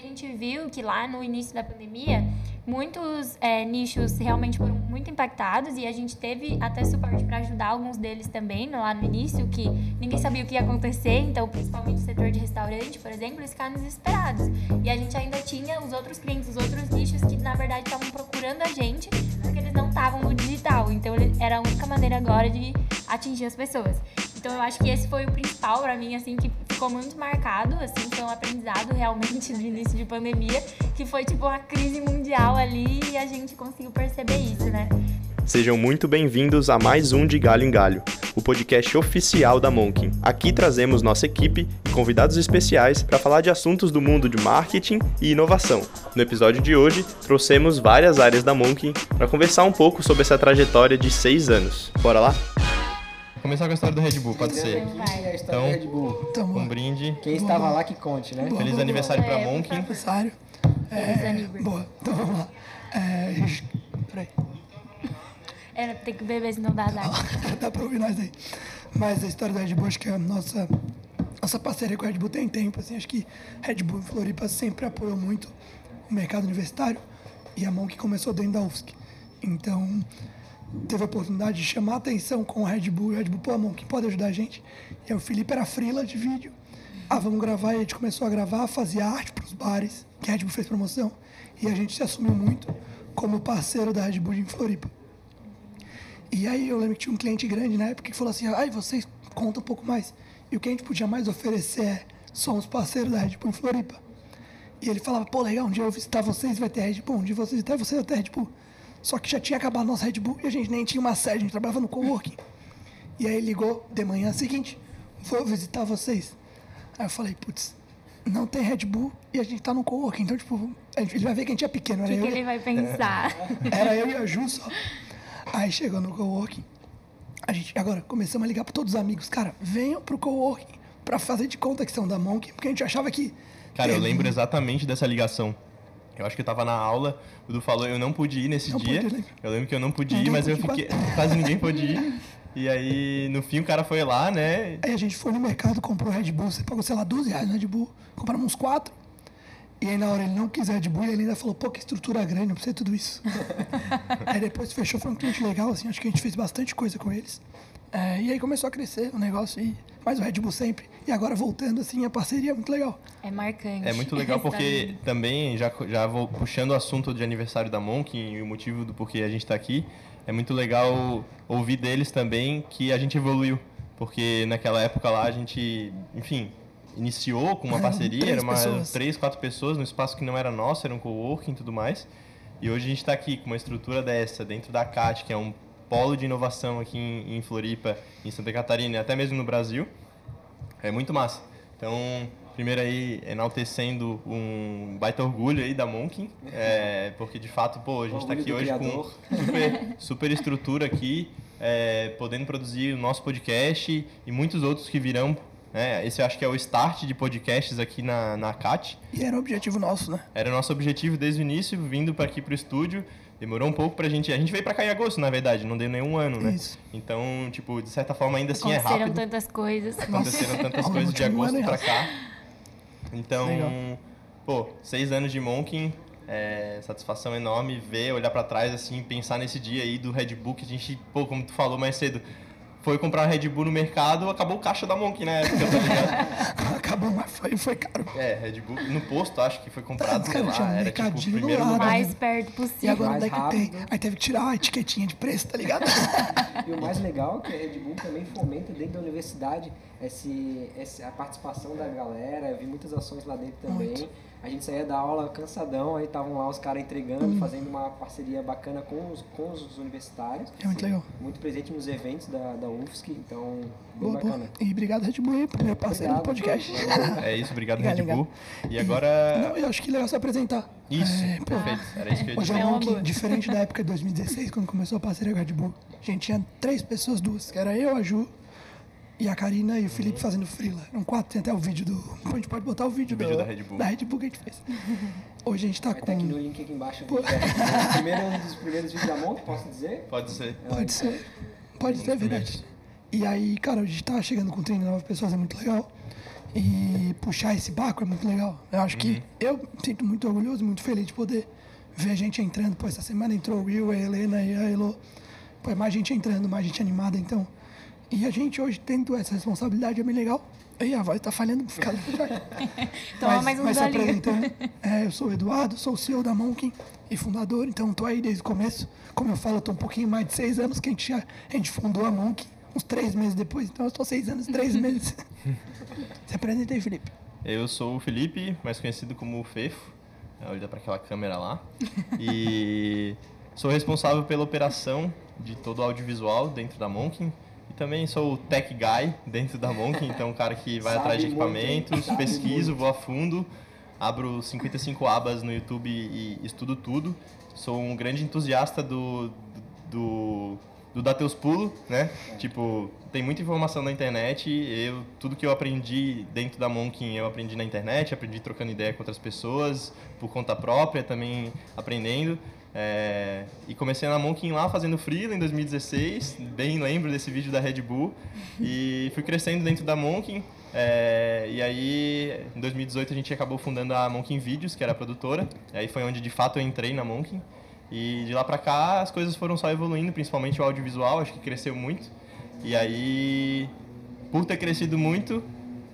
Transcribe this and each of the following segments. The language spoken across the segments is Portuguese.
a gente viu que lá no início da pandemia, muitos é, nichos realmente foram muito impactados e a gente teve até suporte para ajudar alguns deles também lá no início, que ninguém sabia o que ia acontecer, então principalmente o setor de restaurante, por exemplo, eles ficaram desesperados. E a gente ainda tinha os outros clientes, os outros nichos que na verdade estavam procurando a gente porque eles não estavam no digital, então era a única maneira agora de atingir as pessoas. Então eu acho que esse foi o principal para mim, assim, que ficou muito marcado, assim, foi um aprendizado realmente no início de pandemia, que foi tipo uma crise mundial ali e a gente conseguiu perceber isso, né? Sejam muito bem-vindos a mais um de Galho em Galho, o podcast oficial da Monkin. Aqui trazemos nossa equipe e convidados especiais para falar de assuntos do mundo de marketing e inovação. No episódio de hoje, trouxemos várias áreas da Monkin para conversar um pouco sobre essa trajetória de seis anos. Bora lá? Começar com a história do Red Bull, pode ser. a história do Red Bull. Então, um brinde. Quem estava lá que conte, né? Feliz aniversário para Monkin. Aniversário. É, boa, então vamos lá. É, peraí. É, tem que beber, senão dá azar. Dá pra ouvir nós aí. Mas a história da Red Bull, acho que é a nossa, nossa parceria com a Red Bull tem tempo. Assim, acho que Red Bull e Floripa sempre apoiou muito o mercado universitário e a mão que começou dentro da UFSC. Então, teve a oportunidade de chamar a atenção com o Red Bull. O Red Bull, pô, mão, quem pode ajudar a gente? E aí o Felipe era frila de vídeo. Ah, vamos gravar. E a gente começou a gravar, fazia arte para os bares, que a Red Bull fez promoção. E a gente se assumiu muito como parceiro da Red Bull em Floripa. E aí eu lembro que tinha um cliente grande na época que falou assim, ai, vocês contam um pouco mais. E o que a gente podia mais oferecer é, somos parceiros da Red Bull em Floripa. E ele falava, pô, legal, um dia eu visitar vocês vai ter Red Bull, um dia eu visitar vocês vai ter Red Bull. Só que já tinha acabado nosso Red Bull e a gente nem tinha uma sede, a gente trabalhava no coworking. E aí ele ligou de manhã seguinte, vou visitar vocês. Aí eu falei, putz, não tem Red Bull e a gente tá no coworking, então, tipo, ele vai ver que a gente é pequeno. O que, que ele vai pensar? Era eu e a Ju só. Aí chegou no coworking, a gente agora começamos a ligar para todos os amigos, cara, venham pro coworking para fazer de conta que são da Monk, porque a gente achava que. Cara, eu lembro exatamente dessa ligação. Eu acho que eu tava na aula, o Du falou, eu não pude ir nesse não dia. Pude, né? eu lembro que eu não pude ir, mas eu fiquei. Quase... quase ninguém pôde ir. E aí, no fim, o cara foi lá, né? Aí a gente foi no mercado, comprou Red Bull, você pagou, sei lá, 12 reais no Red Bull, compramos uns quatro. E aí na hora ele não quis Red Bull, ele ainda falou, pô, que estrutura grande, não precisa de tudo isso. aí depois fechou, foi um cliente legal, assim, acho que a gente fez bastante coisa com eles. É, e aí começou a crescer o negócio, e, mas o Red Bull sempre. E agora voltando, assim, a parceria é muito legal. É marcante. É muito legal porque também, já, já vou puxando o assunto de aniversário da Monk e o motivo do porquê a gente está aqui, é muito legal ouvir deles também que a gente evoluiu. Porque naquela época lá a gente, enfim, iniciou com uma Eram parceria, três era uma, pessoas. três, quatro pessoas no espaço que não era nosso, era um coworking e tudo mais. E hoje a gente está aqui com uma estrutura dessa, dentro da CAT, que é um polo de inovação aqui em, em Floripa, em Santa Catarina e até mesmo no Brasil. É muito massa. Então, primeiro aí, enaltecendo um baita orgulho aí da Monkin, é, porque de fato, pô, a gente está aqui hoje criador. com super, super estrutura aqui, é, podendo produzir o nosso podcast e muitos outros que virão. né? esse eu acho que é o start de podcasts aqui na, na CAT. E era o objetivo nosso, né? Era o nosso objetivo desde o início, vindo para aqui para o estúdio. Demorou um pouco pra gente. A gente veio pra cá em agosto, na verdade, não deu nenhum ano, né? Isso. Então, tipo, de certa forma ainda assim é Aconteceram rápido. tantas coisas. Aconteceram tantas coisas de agosto ano, pra cá. Então, Legal. pô, seis anos de Monkin, é, satisfação enorme ver, olhar pra trás, assim, pensar nesse dia aí do Red Bull que a gente, pô, como tu falou mais cedo, foi comprar Red Bull no mercado, acabou o caixa da Monkin na época, tá ligado? Acabou, mas foi, foi caro. É, Red Bull no posto, acho que foi comprado, Tá, sei cara, tinha lá, um era tipo o primeiro lado. lugar. mais perto E possível. agora mais onde é que tem? Aí teve que tirar a etiquetinha de preço, tá ligado? E o mais legal é que a Red Bull também fomenta dentro da universidade esse, essa, a participação da galera. Eu vi muitas ações lá dentro também. Muito. A gente saía da aula cansadão, aí estavam lá os caras entregando, Hum. fazendo uma parceria bacana com os, com os universitários. É muito legal. Muito presente nos eventos da, da UFSC, então bem Boa, boa. bacana. E obrigado, Red Bull, aí, primeiro parceiro do Obrigado. podcast. É isso, obrigado Legal, Red legal. Bull. E agora... Não, eu acho que é legal se apresentar. Isso, É, perfeito. Era isso que eu ia Hoje dizer. é É um uma que, boa. diferente da época de 2016, quando começou a parceria com a Red Bull, a gente tinha três pessoas, duas, que era eu, a Ju e a Karina e o Felipe fazendo freela. Eram quatro, tem até o vídeo do... A gente pode botar o vídeo, O vídeo do- da Red Bull. Da Red Bull que a gente fez. Hoje a gente tá Vai com... estar aqui no link aqui embaixo. o vídeo da- Primeiro um dos primeiros vídeos da Monk, posso dizer? Pode ser. Pode ser. Pode ser, é verdade. E aí, cara, a gente tá chegando com 39 pessoas, é muito legal. E puxar esse barco é muito legal. Eu acho que eu me sinto muito orgulhoso, muito feliz de poder ver a gente entrando. Pô, essa semana entrou o Will, a Helena e a Elo. Pô, é mais gente entrando, mais gente animada, então. E a gente hoje tendo essa responsabilidade é bem legal. E a voz tá falhando por causa do Toma mais um mas se apresentando, é, eu sou o Eduardo, sou o CEO da Monkin e fundador, então tô aí desde o começo. Como eu falo, eu tô um pouquinho mais de seis anos que a gente, já, a gente fundou a Monkin, uns três meses depois, então eu tô seis anos e três meses. se apresenta aí, Felipe. Eu sou o Felipe, mais conhecido como o Fefo. Olha para aquela câmera lá. E sou responsável pela operação de todo o audiovisual dentro da Monkin. Também sou o tech guy dentro da Monkin, então o cara que vai atrás de muito, equipamentos, Sabe pesquiso, muito. vou a fundo, abro 55 abas no YouTube e estudo tudo. Sou um grande entusiasta do, do, do dar teus pulos, né? Tipo, tem muita informação na internet. Eu, tudo que eu aprendi dentro da Monkin, eu aprendi na internet, aprendi trocando ideia com outras pessoas, por conta própria, também aprendendo. É, e comecei na Monkin lá fazendo freela em 2016, bem lembro desse vídeo da Red Bull. E fui crescendo dentro da Monkin. é, e aí, em 2018, a gente acabou fundando a Monkin Videos, que era a produtora. E aí foi onde de fato eu entrei na Monkin. E de lá pra cá as coisas foram só evoluindo, principalmente o audiovisual, acho que cresceu muito. E aí, por ter crescido muito,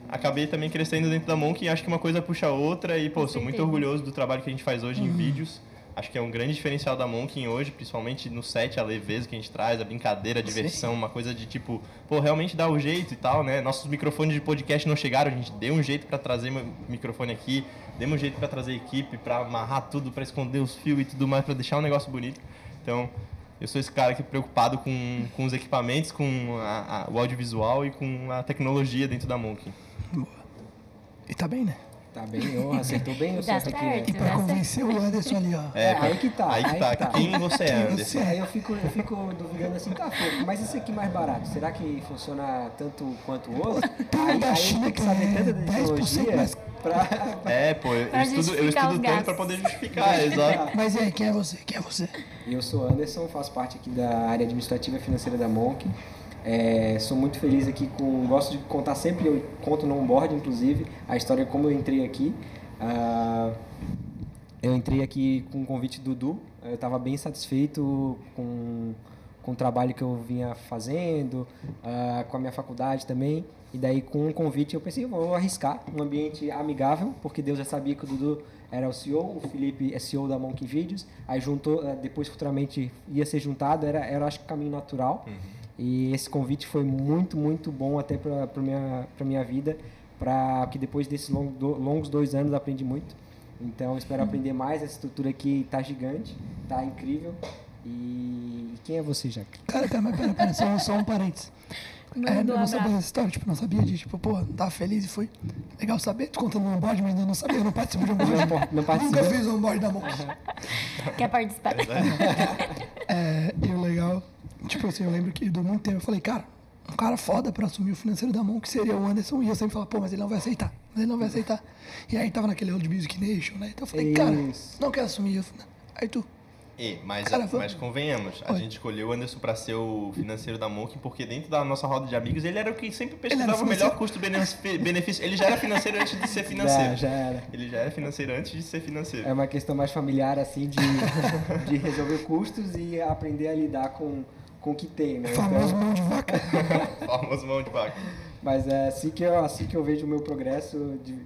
acabei também crescendo dentro da Monk e acho que uma coisa puxa a outra. E, pô, sou muito orgulhoso do trabalho que a gente faz hoje em vídeos. Acho que é um grande diferencial da Monkin hoje, principalmente no set, a leveza que a gente traz, a brincadeira, a diversão, uma coisa de tipo, pô, realmente dá o jeito e tal, né? Nossos microfones de podcast não chegaram, a gente deu um jeito pra trazer microfone aqui, demos um jeito pra trazer equipe, pra amarrar tudo, pra esconder os fios e tudo mais, pra deixar um negócio bonito. Então, eu sou esse cara que é preocupado com, com os equipamentos, com a- a- o audiovisual e com a tecnologia dentro da Monkin. Boa. E tá bem, né? Tá bem, ó, acertou bem o certo aqui, né? certo. E pra convencer o Anderson ali, ó. É, aí que tá, Aí que aí tá. que tá. Quem você é, Anderson? Aí eu fico, eu fico duvidando assim, tá, pô, mas esse aqui mais barato, será que funciona tanto quanto o outro? Tem um Aí, da aí China tem que saber é tanta da 10% tecnologia mais- pra... É, pô, eu Pra estudo, eu estudo tanto pra poder justificar, exato. Mas aí, quem é você? Quem é você? Eu sou Anderson, faço parte aqui da área administrativa e financeira da Monk. É, sou muito feliz aqui com. Gosto de contar sempre, eu conto no onboard, inclusive, a história como eu entrei aqui. Ah, eu entrei aqui com o convite do Dudu. Eu estava bem satisfeito com, com o trabalho que eu vinha fazendo, ah, com a minha faculdade também. E daí, com o convite, eu pensei, eu vou arriscar um ambiente amigável, porque Deus já sabia que o Dudu era o CEO, o Felipe é CEO da Monkey Videos. Aí juntou, eh, depois futuramente ia ser juntado, era, era acho que o caminho natural. E esse convite foi muito, muito bom até para a minha, pra minha vida, para que depois desses longos, do- longos dois anos aprendi muito. Então espero aprender mais, essa estrutura aqui tá gigante, tá incrível. E quem é você, Jack? Cara, cara, mas pera, pera, só, só um parênteses. É, um eu não sabia dessa história, tipo, não sabia de, tipo, pô, tava feliz e foi legal saber. Tu contando no onboard, mas eu não sabia, eu não participo de onboard. Não, não Nunca participou? fiz um onboard da Monk. Quer participar? É, legal, tipo assim, eu lembro que do muito tempo eu falei, cara, um cara foda pra assumir o financeiro da Monk seria o Anderson. E eu sempre falava, pô, mas ele não vai aceitar, mas ele não vai aceitar. E aí tava naquele Old Music Nation, né? Então eu falei, cara, não quero assumir. Eu falei, Aí tu, E, mas, Cara, vamos- mas convenhamos, a Oi. gente escolheu o Anderson para ser o financeiro da Monk porque dentro da nossa roda de amigos ele era o que sempre pesquisava o melhor custo-benefício. Ele já era financeiro antes de ser financeiro. Já, já era. Ele já era financeiro antes de ser financeiro. É uma questão mais familiar, assim, de, de resolver custos e aprender a lidar com, com o que tem, né? famoso Então, mão de vaca. Famoso mão de vaca. mas é assim que, eu, assim que eu vejo o meu progresso, de-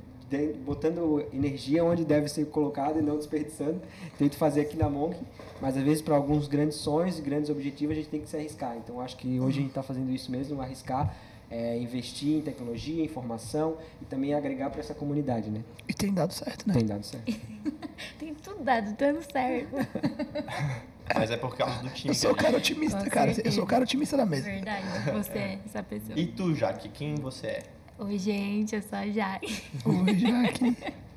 botando energia onde deve ser colocado e não desperdiçando. Tento fazer aqui na Monk, mas às vezes para alguns grandes sonhos e grandes objetivos a gente tem que se arriscar. Então acho que hoje a gente está fazendo isso mesmo, arriscar, é, investir em tecnologia, em informação e também agregar para essa comunidade, né? E tem dado certo, né? Tem dado certo. Tem tudo dado, dando certo. Mas é por causa do time. Eu sou o que a cara otimista, Com cara. Eu sou o cara otimista da mesa. Verdade, você é essa pessoa. E tu, Jaque, quem você é? Oi, gente, eu sou a Jai. Hoje aqui.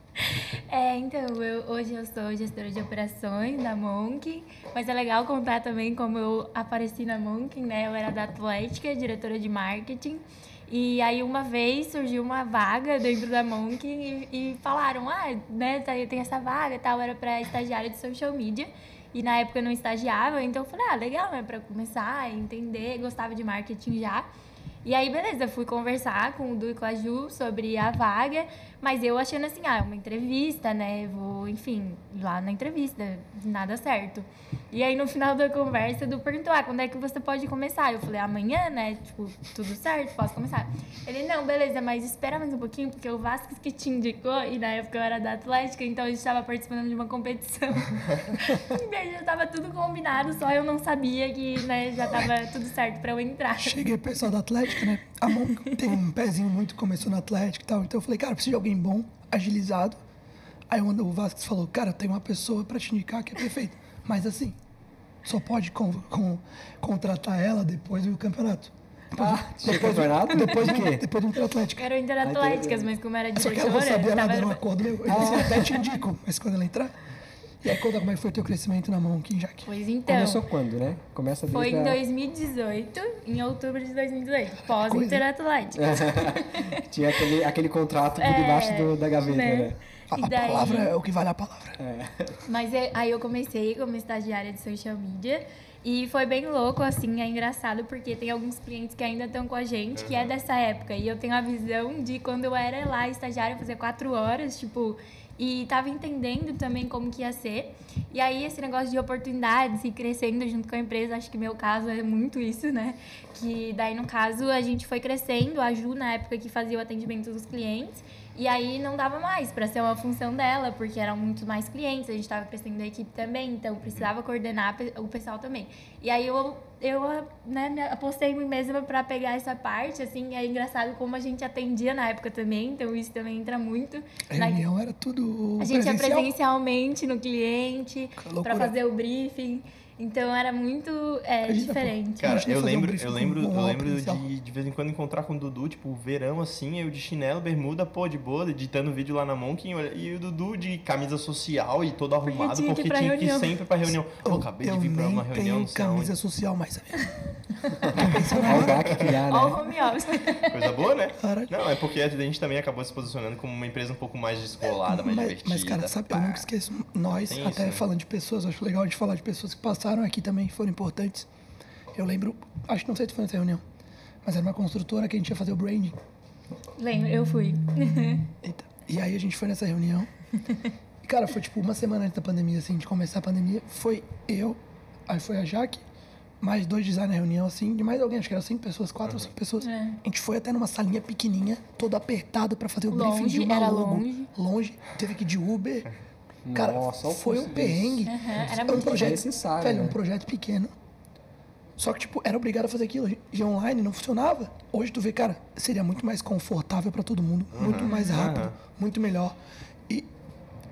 É, então, eu, hoje eu sou gestora de operações da Monk, mas é legal contar também como eu apareci na Monk, né? Eu era da Atlética, diretora de marketing, e aí uma vez surgiu uma vaga dentro da Monk e, e falaram, ah, né, tá- tem essa vaga e tal, era para estagiária de social media, e na época eu não estagiava, então eu falei, ah, legal, né, para começar a entender, gostava de marketing já. E aí, beleza, fui conversar com o Du e com a Ju sobre a vaga, mas eu achando assim, ah, uma entrevista, né? Vou, enfim, lá na entrevista, nada certo. E aí, no final da conversa, o Du perguntou, ah, quando é que você pode começar? Eu falei, amanhã, né? Tipo, tudo certo, posso começar. Ele, não, beleza, mas espera mais um pouquinho, porque o Vasco que te indicou, e na época eu era da Atlética, então a gente estava participando de uma competição. e aí já tava tudo combinado, só eu não sabia que, né, já tava tudo certo pra eu entrar. Cheguei pessoal da Atlética, né? A mão tem um pezinho muito, começou na Atlética e tal. Então eu falei, cara, preciso de alguém bom, agilizado. Aí o Vasquez falou, cara, tem uma pessoa pra te indicar que é perfeita. Mas assim, só pode con con contratar ela depois do campeonato. Ah, tinha campeonato? Depois do quê? Depois do Interatlético. Era o Interatléticas, mas como era Só que ela diretora... não sabia nada, era um acordo meu. Eu disse, até te indico, mas quando ela entrar... E aí conta como é que foi teu crescimento na mão aqui, Jaque. Pois então, Começou quando, né? Começa desde foi em a- 2018, em outubro de 2018, pós coisa. Interatléticas. Tinha aquele, aquele contrato por É, debaixo do- da gaveta, né? né? A, E a daí- palavra é o que vale a palavra. Mas é- aí eu comecei como estagiária de social media e foi bem louco, assim, é engraçado porque tem alguns clientes que ainda estão com a gente, que é dessa época. E eu tenho a visão de quando eu era lá estagiária, fazer quatro horas, tipo, e tava entendendo também como que ia ser. E aí esse negócio de oportunidades e crescendo junto com a empresa, acho que meu caso é muito isso, né? Que daí, no caso, a gente foi crescendo, a Ju, na época que fazia o atendimento dos clientes, e aí não dava mais para ser uma função dela, porque eram muito mais clientes, a gente estava crescendo a equipe também, então precisava coordenar o pessoal também. E aí eu, eu né, apostei em mim mesma para pegar essa parte, assim, é engraçado como a gente atendia na época também, então isso também entra muito. A na- reunião era tudo a gente ia presencial. presencialmente no cliente para fazer o briefing. Então era muito é, pô. diferente. Cara, eu um lembro, briefing eu lembro, um eu lembro de de vez em quando encontrar com o Dudu, tipo, verão assim, eu de chinelo, bermuda, pô, de boa, editando vídeo lá na Monk, olha- e o Dudu de camisa social e todo arrumado, tinha que ir porque pra tinha que ir sempre pra reunião. Pô, Eu, acabei de eu vir pra uma reunião, tenho não sei camisa social mais, sabia? Olha o GAC que já, Ó o né? home office. Coisa boa, né? Não, é porque a gente também acabou se posicionando como uma empresa um pouco mais descolada, mais mas, divertida. mas, cara, sabe, eu pá. nunca esqueço. Nós, Tem até isso, né? falando de pessoas, acho legal de falar de pessoas que passaram aqui também, foram importantes. Eu lembro, acho que não sei se foi nessa reunião, mas era uma construtora que a gente ia fazer o branding. Lembro, eu fui. Eita. E aí a gente foi nessa reunião. E, cara, foi tipo uma semana antes da pandemia, assim, de começar a pandemia. Foi eu, aí foi a Jaque, mais dois designers na reunião, assim, de mais alguém, acho que eram cinco pessoas, quatro ou cinco pessoas. É. A gente foi até numa salinha pequenininha, todo apertado pra fazer o briefing de Longe, uma era logo. longe. Longe, teve que ir de Uber. Cara, Nossa, foi um perrengue. Aham, era Era um projeto, necessário, velho, né? um projeto pequeno. Só que, tipo, era obrigado a fazer aquilo. E online não funcionava. Hoje tu vê, cara, seria muito mais confortável pra todo mundo. Muito mais rápido. aham. Muito melhor. E,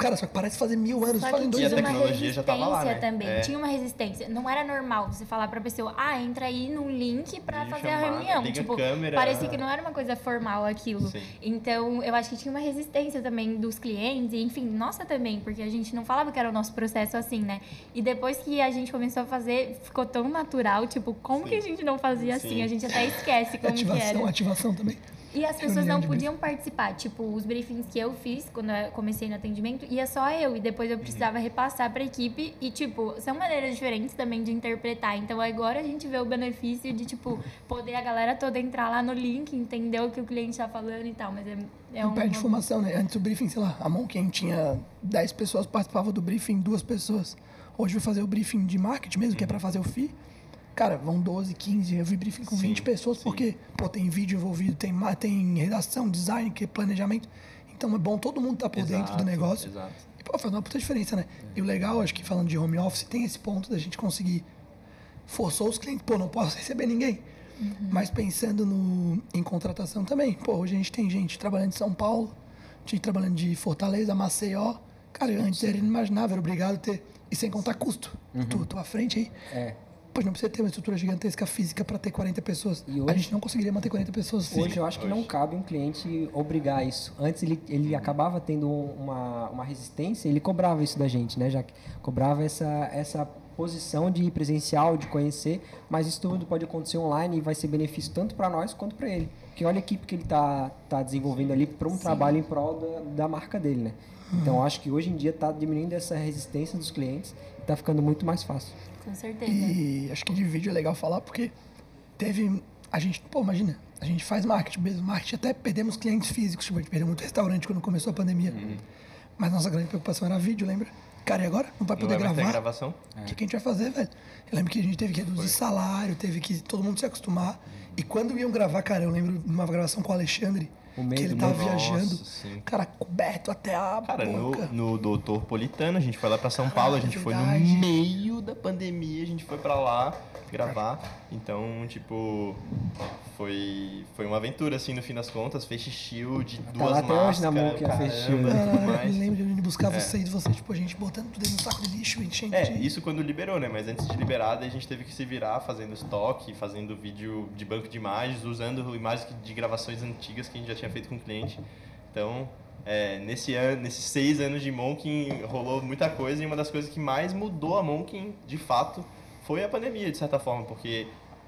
cara, só que parece fazer mil anos. Só Fazem que dois E a tinha anos. uma tecnologia já tava lá, resistência né? também. É. Tinha uma resistência. Não era normal você falar pra pessoa, ah, entra aí num link pra fazer a reunião. a Tipo, câmera. parecia que não era uma coisa formal aquilo. Sim. Então, eu acho que tinha uma resistência também dos clientes, e enfim, nossa também, porque a gente não falava que era o nosso processo assim, né? E depois que a gente começou a fazer, ficou tão natural, tipo, como que a gente não fazia assim? Sim. A gente até esquece como que Ativação, era. ativação também. E as pessoas não podiam participar. Tipo, os briefings que eu fiz quando eu comecei no atendimento, ia só eu. E depois eu precisava repassar pra equipe. E, tipo, são maneiras diferentes também de interpretar. Então agora a gente vê o benefício de, tipo, poder a galera toda entrar lá no link, entender o que o cliente tá falando e tal. Mas é, é não um. perde formação, né? Antes do briefing, sei lá, a mão quem tinha 10 pessoas participava do briefing, duas pessoas. Hoje vai fazer o briefing de marketing mesmo, que é pra fazer o FI. Cara, vão 12, 15, eu vi briefing com Sim, 20 pessoas, sim. porque, pô, tem vídeo envolvido, tem, tem redação, design, que é planejamento. Então é bom todo mundo estar por dentro do Exato, negócio. exato. E, pô, faz uma puta diferença, né? E o legal, acho que falando de home office, tem esse ponto da gente conseguir. Forçou os clientes, pô, não posso receber ninguém. Mas pensando no, em contratação também. Pô, hoje a gente tem gente trabalhando em São Paulo, gente trabalhando de Fortaleza, Maceió. Cara, antes era inimaginável, era obrigado a ter. E sem contar custo. Tu, tu à frente aí. É. Pô, não precisa ter uma estrutura gigantesca física para ter 40 pessoas. E A hoje- gente não conseguiria manter 40 pessoas. Hoje eu acho que não Hoje. cabe um cliente obrigar isso. Antes ele, ele acabava tendo uma, uma resistência, ele cobrava isso da gente, né? Já cobrava essa, essa posição de ir presencial, de conhecer, mas isso tudo pode acontecer online e vai ser benefício tanto para nós quanto para ele. Porque olha a equipe que ele tá, tá desenvolvendo ali para um trabalho em prol da, da marca dele, né? Então eu acho que hoje em dia está diminuindo essa resistência dos clientes e está ficando muito mais fácil. Com certeza. E acho que de vídeo é legal falar porque teve. A gente, pô, imagina, a gente faz marketing mesmo. Marketing até perdemos clientes físicos, tipo, a gente perdeu muito restaurante quando começou a pandemia. Uhum. Mas nossa grande preocupação era vídeo, lembra? Cara, e agora? Não vai Não poder vai mais ter gravar? gravação? O que, que a gente vai fazer, velho? Eu lembro que a gente teve que reduzir salário, teve que todo mundo se acostumar. E quando iam gravar, cara, eu lembro de uma gravação com o Alexandre, O meio que ele tava viajando, Nossa, cara, coberto até a Cara, no, boca. no Doutor Politano, a gente foi lá pra São Paulo, a gente foi no meio da pandemia, a gente foi pra lá gravar. Então, tipo, foi, foi uma aventura, assim, no fim das contas. Face shield, duas lá até hoje na máscaras, mão que é caramba, shield. tudo Caralho, eu lembro de onde buscar vocês, vocês, tipo, a gente botando tudo no saco de lixo, enchendo É, de... isso quando liberou, né? Mas antes de liberar, daí a gente teve que se virar fazendo estoque, fazendo vídeo de banco de imagens, usando imagens de gravações antigas que a gente já tinha feito com o cliente. Então, é, nesse ano, nesses seis anos de Monkin, rolou muita coisa e uma das coisas que mais mudou a Monkin, de fato, foi a pandemia, de certa forma, porque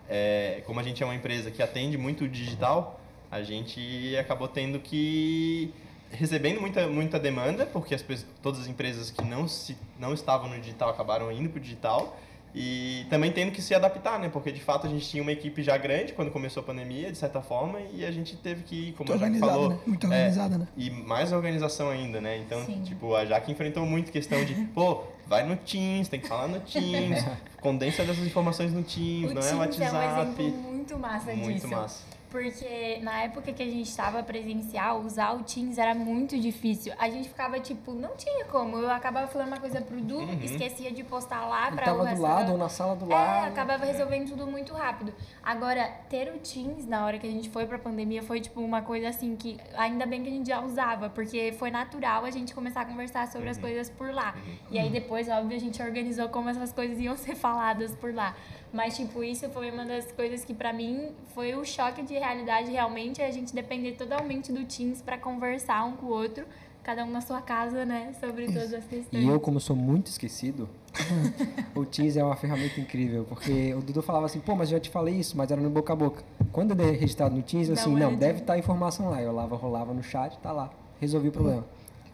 é, como a gente é uma empresa que atende muito o digital, a gente acabou tendo que recebendo muita muita demanda, porque as, todas as empresas que não se não estavam no digital acabaram indo para o digital e também tendo que se adaptar, né? Porque de fato a gente tinha uma equipe já grande quando começou a pandemia, de certa forma, e a gente teve que, como Muito a Jaque falou, né? Muito é, organizada, né? e mais organização ainda, né? Então, Sim. tipo, a Jaque enfrentou muito questão de, pô, vai no Teams, tem que falar no Teams, condensa dessas informações no Teams, O não é Teams WhatsApp. é um muito massa Muito disso. massa. Porque na época que a gente estava presencial, usar o Teams era muito difícil. A gente ficava tipo, não tinha como. Eu acabava falando uma coisa pro Du, Uhum. esquecia de postar lá para tava o do resto lado ou na sala do É, lado. acabava resolvendo tudo muito rápido. Agora, ter o Teams na hora que a gente foi pra pandemia foi, tipo, uma coisa assim que ainda bem que a gente já usava, porque foi natural a gente começar a conversar sobre Uhum. as coisas por lá. E aí depois, óbvio, a gente organizou como essas coisas iam ser faladas por lá. Mas, tipo, isso foi uma das coisas que pra mim foi o choque de realidade realmente, é a gente depender totalmente do Teams pra conversar um com o outro, cada um na sua casa, né, sobre todas as questões. E eu, como sou muito esquecido, o Teams é uma ferramenta incrível, porque o Dudu falava assim, pô, mas eu já te falei isso, mas era no boca a boca. Quando eu dei registrado no Teams, eu assim, não, deve estar a informação lá. Eu lava, rolava no chat, tá lá. Resolvi o problema.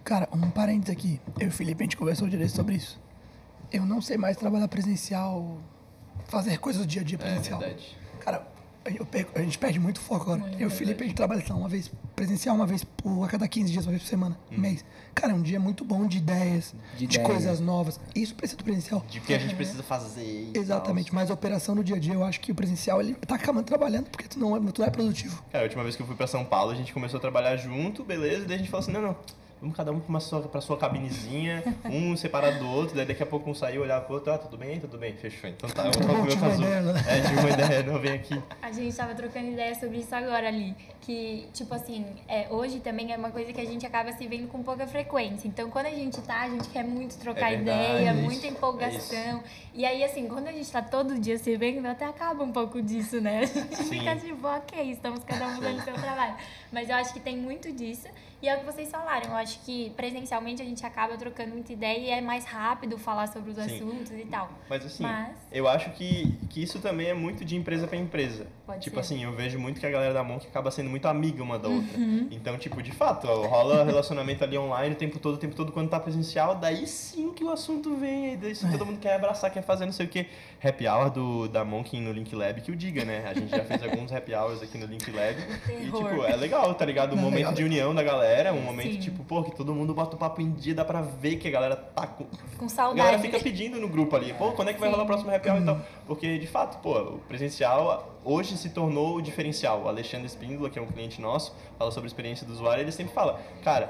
Cara, um parênteses aqui. Eu e o Felipe, a gente conversou direito sobre isso. Eu não sei mais trabalhar presencial, fazer coisas do dia a dia É presencial. verdade. Cara, eu perco- a gente perde muito foco agora. eu e o Felipe, a gente trabalha sei lá, uma vez presencial, uma vez por a cada 15 dias, uma vez por semana, mês. Cara, é um dia muito bom de ideias, De de, ideias. coisas novas. Isso precisa do presencial. De que a gente precisa fazer. e Exatamente, mas a operação no dia a dia, eu acho que o presencial, ele tá acabando trabalhando, porque tu não é, tu não é produtivo. Cara, a última vez que eu fui pra São Paulo, a gente começou a trabalhar junto, beleza? Daí a gente falou assim, não, não, vamos cada um pra, uma sua, pra sua cabinezinha, um separado do outro, daí daqui a pouco um saiu, olhava pro outro, ah, tudo bem, tudo bem, fechou. Então tá, eu vou comer o Tive uma azul. ideia, né? É, tive uma ideia, não, vem aqui. A gente tava trocando ideia sobre isso agora ali. Que, tipo assim, é, hoje também é uma coisa que a gente acaba se vendo com pouca frequência. Então, quando a gente tá, a gente quer muito trocar É verdade, ideia, isso, muita é empolgação. E aí, assim, quando a gente tá todo dia se vendo, até acaba um pouco disso, né? A gente Sim. fica tipo, ok, estamos cada um fazendo seu trabalho. Mas eu acho que tem muito disso. E é o que vocês falaram. Eu acho que presencialmente a gente acaba trocando muita ideia e é mais rápido falar sobre os Sim. assuntos e tal. Mas assim, Mas- eu acho que, que isso também é muito de empresa pra empresa. Pode tipo ser. assim, eu vejo muito que a galera da Monk acaba sendo muito amiga uma da outra. Uhum. Então, tipo, de fato, rola relacionamento ali online o tempo todo, o tempo todo, quando tá presencial, daí sim que o assunto vem, aí daí todo mundo quer abraçar, quer fazer não sei o que. Happy hour do, da Monk no Link Lab, que o diga, né? A gente já fez alguns happy hours aqui no Link Lab. E, tipo, é legal, tá ligado? Um momento legal. de união da galera, um momento, Sim. tipo, pô, que todo mundo bota o papo em dia, dá pra ver que a galera tá com, Com a saudade. galera fica pedindo no grupo ali, pô, quando é que vai Sim. rolar o próximo happy hour e tal? Porque, de fato, pô, o presencial hoje se tornou o diferencial. O Alexandre Espíndola, que é um cliente nosso, fala sobre a experiência do usuário, ele sempre fala, cara,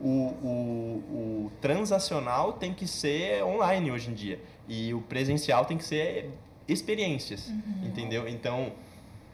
o, o, o transacional tem que ser online hoje em dia. E o presencial tem que ser experiências, Uhum. entendeu? Então,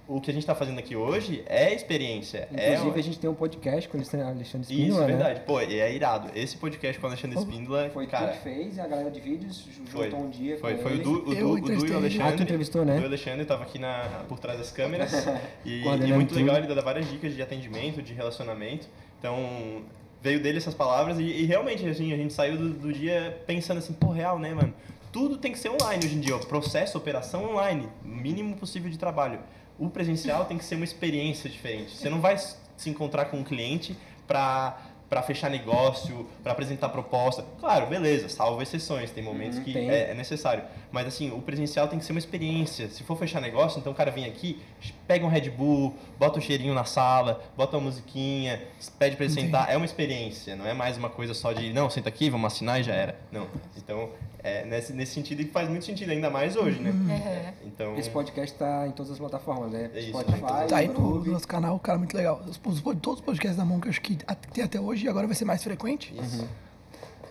o que a gente está fazendo aqui hoje é experiência. é Inclusive, uma- a gente tem um podcast com o Alexandre Isso, Espíndola, né? verdade. Pô, e é irado. Esse podcast com o Alexandre Espíndola, Foi cara... tu que fez, e a galera de vídeos ju- Foi, juntou um dia foi, com foi o ele. Du, o, Eu du, o Du e entrevistei o. Alexandre. Ah, tu entrevistou, né? O Du e o Alexandre tava aqui na, por trás das câmeras. e, e muito legal, ele dá várias dicas de atendimento, de relacionamento. Então, veio dele essas palavras e, e realmente, assim, a gente saiu do, do dia pensando assim, pô, real, né, mano? Tudo tem que ser online hoje em dia, ó. processo, operação online, mínimo possível de trabalho. O presencial tem que ser uma experiência diferente. Você não vai se encontrar com um cliente pra para fechar negócio, para apresentar proposta. Claro, beleza, salvo exceções, tem momentos Uhum, que tem. é, é necessário. Mas assim, o presencial tem que ser uma experiência. Se for fechar negócio, então o cara vem aqui, pega um Red Bull, bota um cheirinho na sala, bota uma musiquinha, pede para ele sentar. É uma experiência, não é mais uma coisa só de, não, senta aqui, vamos assinar e já era. Não. Então, é nesse, nesse sentido e faz muito sentido, ainda mais hoje, né? Aham. Então, Esse podcast está em todas as plataformas, né? É isso, Spotify? Tá aí no, nosso canal, cara, muito legal. Os, os- todos os podcasts da Monk, acho que tem até hoje e agora vai ser mais frequente. isso.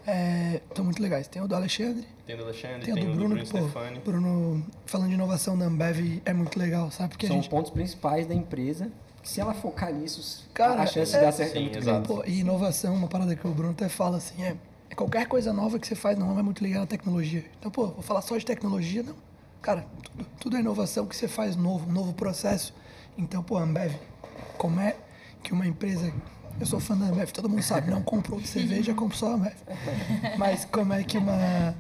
É, Estão muito legais. Tem o do Alexandre, Tem o do Alexandre, tem, tem, o do o Bruno, do que, Bruno pô, Stefani. Bruno falando de inovação da Ambev é muito legal, sabe? Porque São gente. pontos principais da empresa. Se ela focar nisso, Cara, a chance é- de dar certo Sim, é muito grande. Pô, e inovação, uma parada que o Bruno até fala assim, é, é qualquer coisa nova que você faz não é muito ligada à tecnologia. Então, pô, vou falar só de tecnologia, não. Cara, tudo, tudo é inovação que você faz novo, um novo processo. Então, pô, Ambev, como é que uma empresa. Eu sou fã da Ambev, todo mundo sabe, não comprou de cerveja, compro só a Ambev. Mas como é que uma.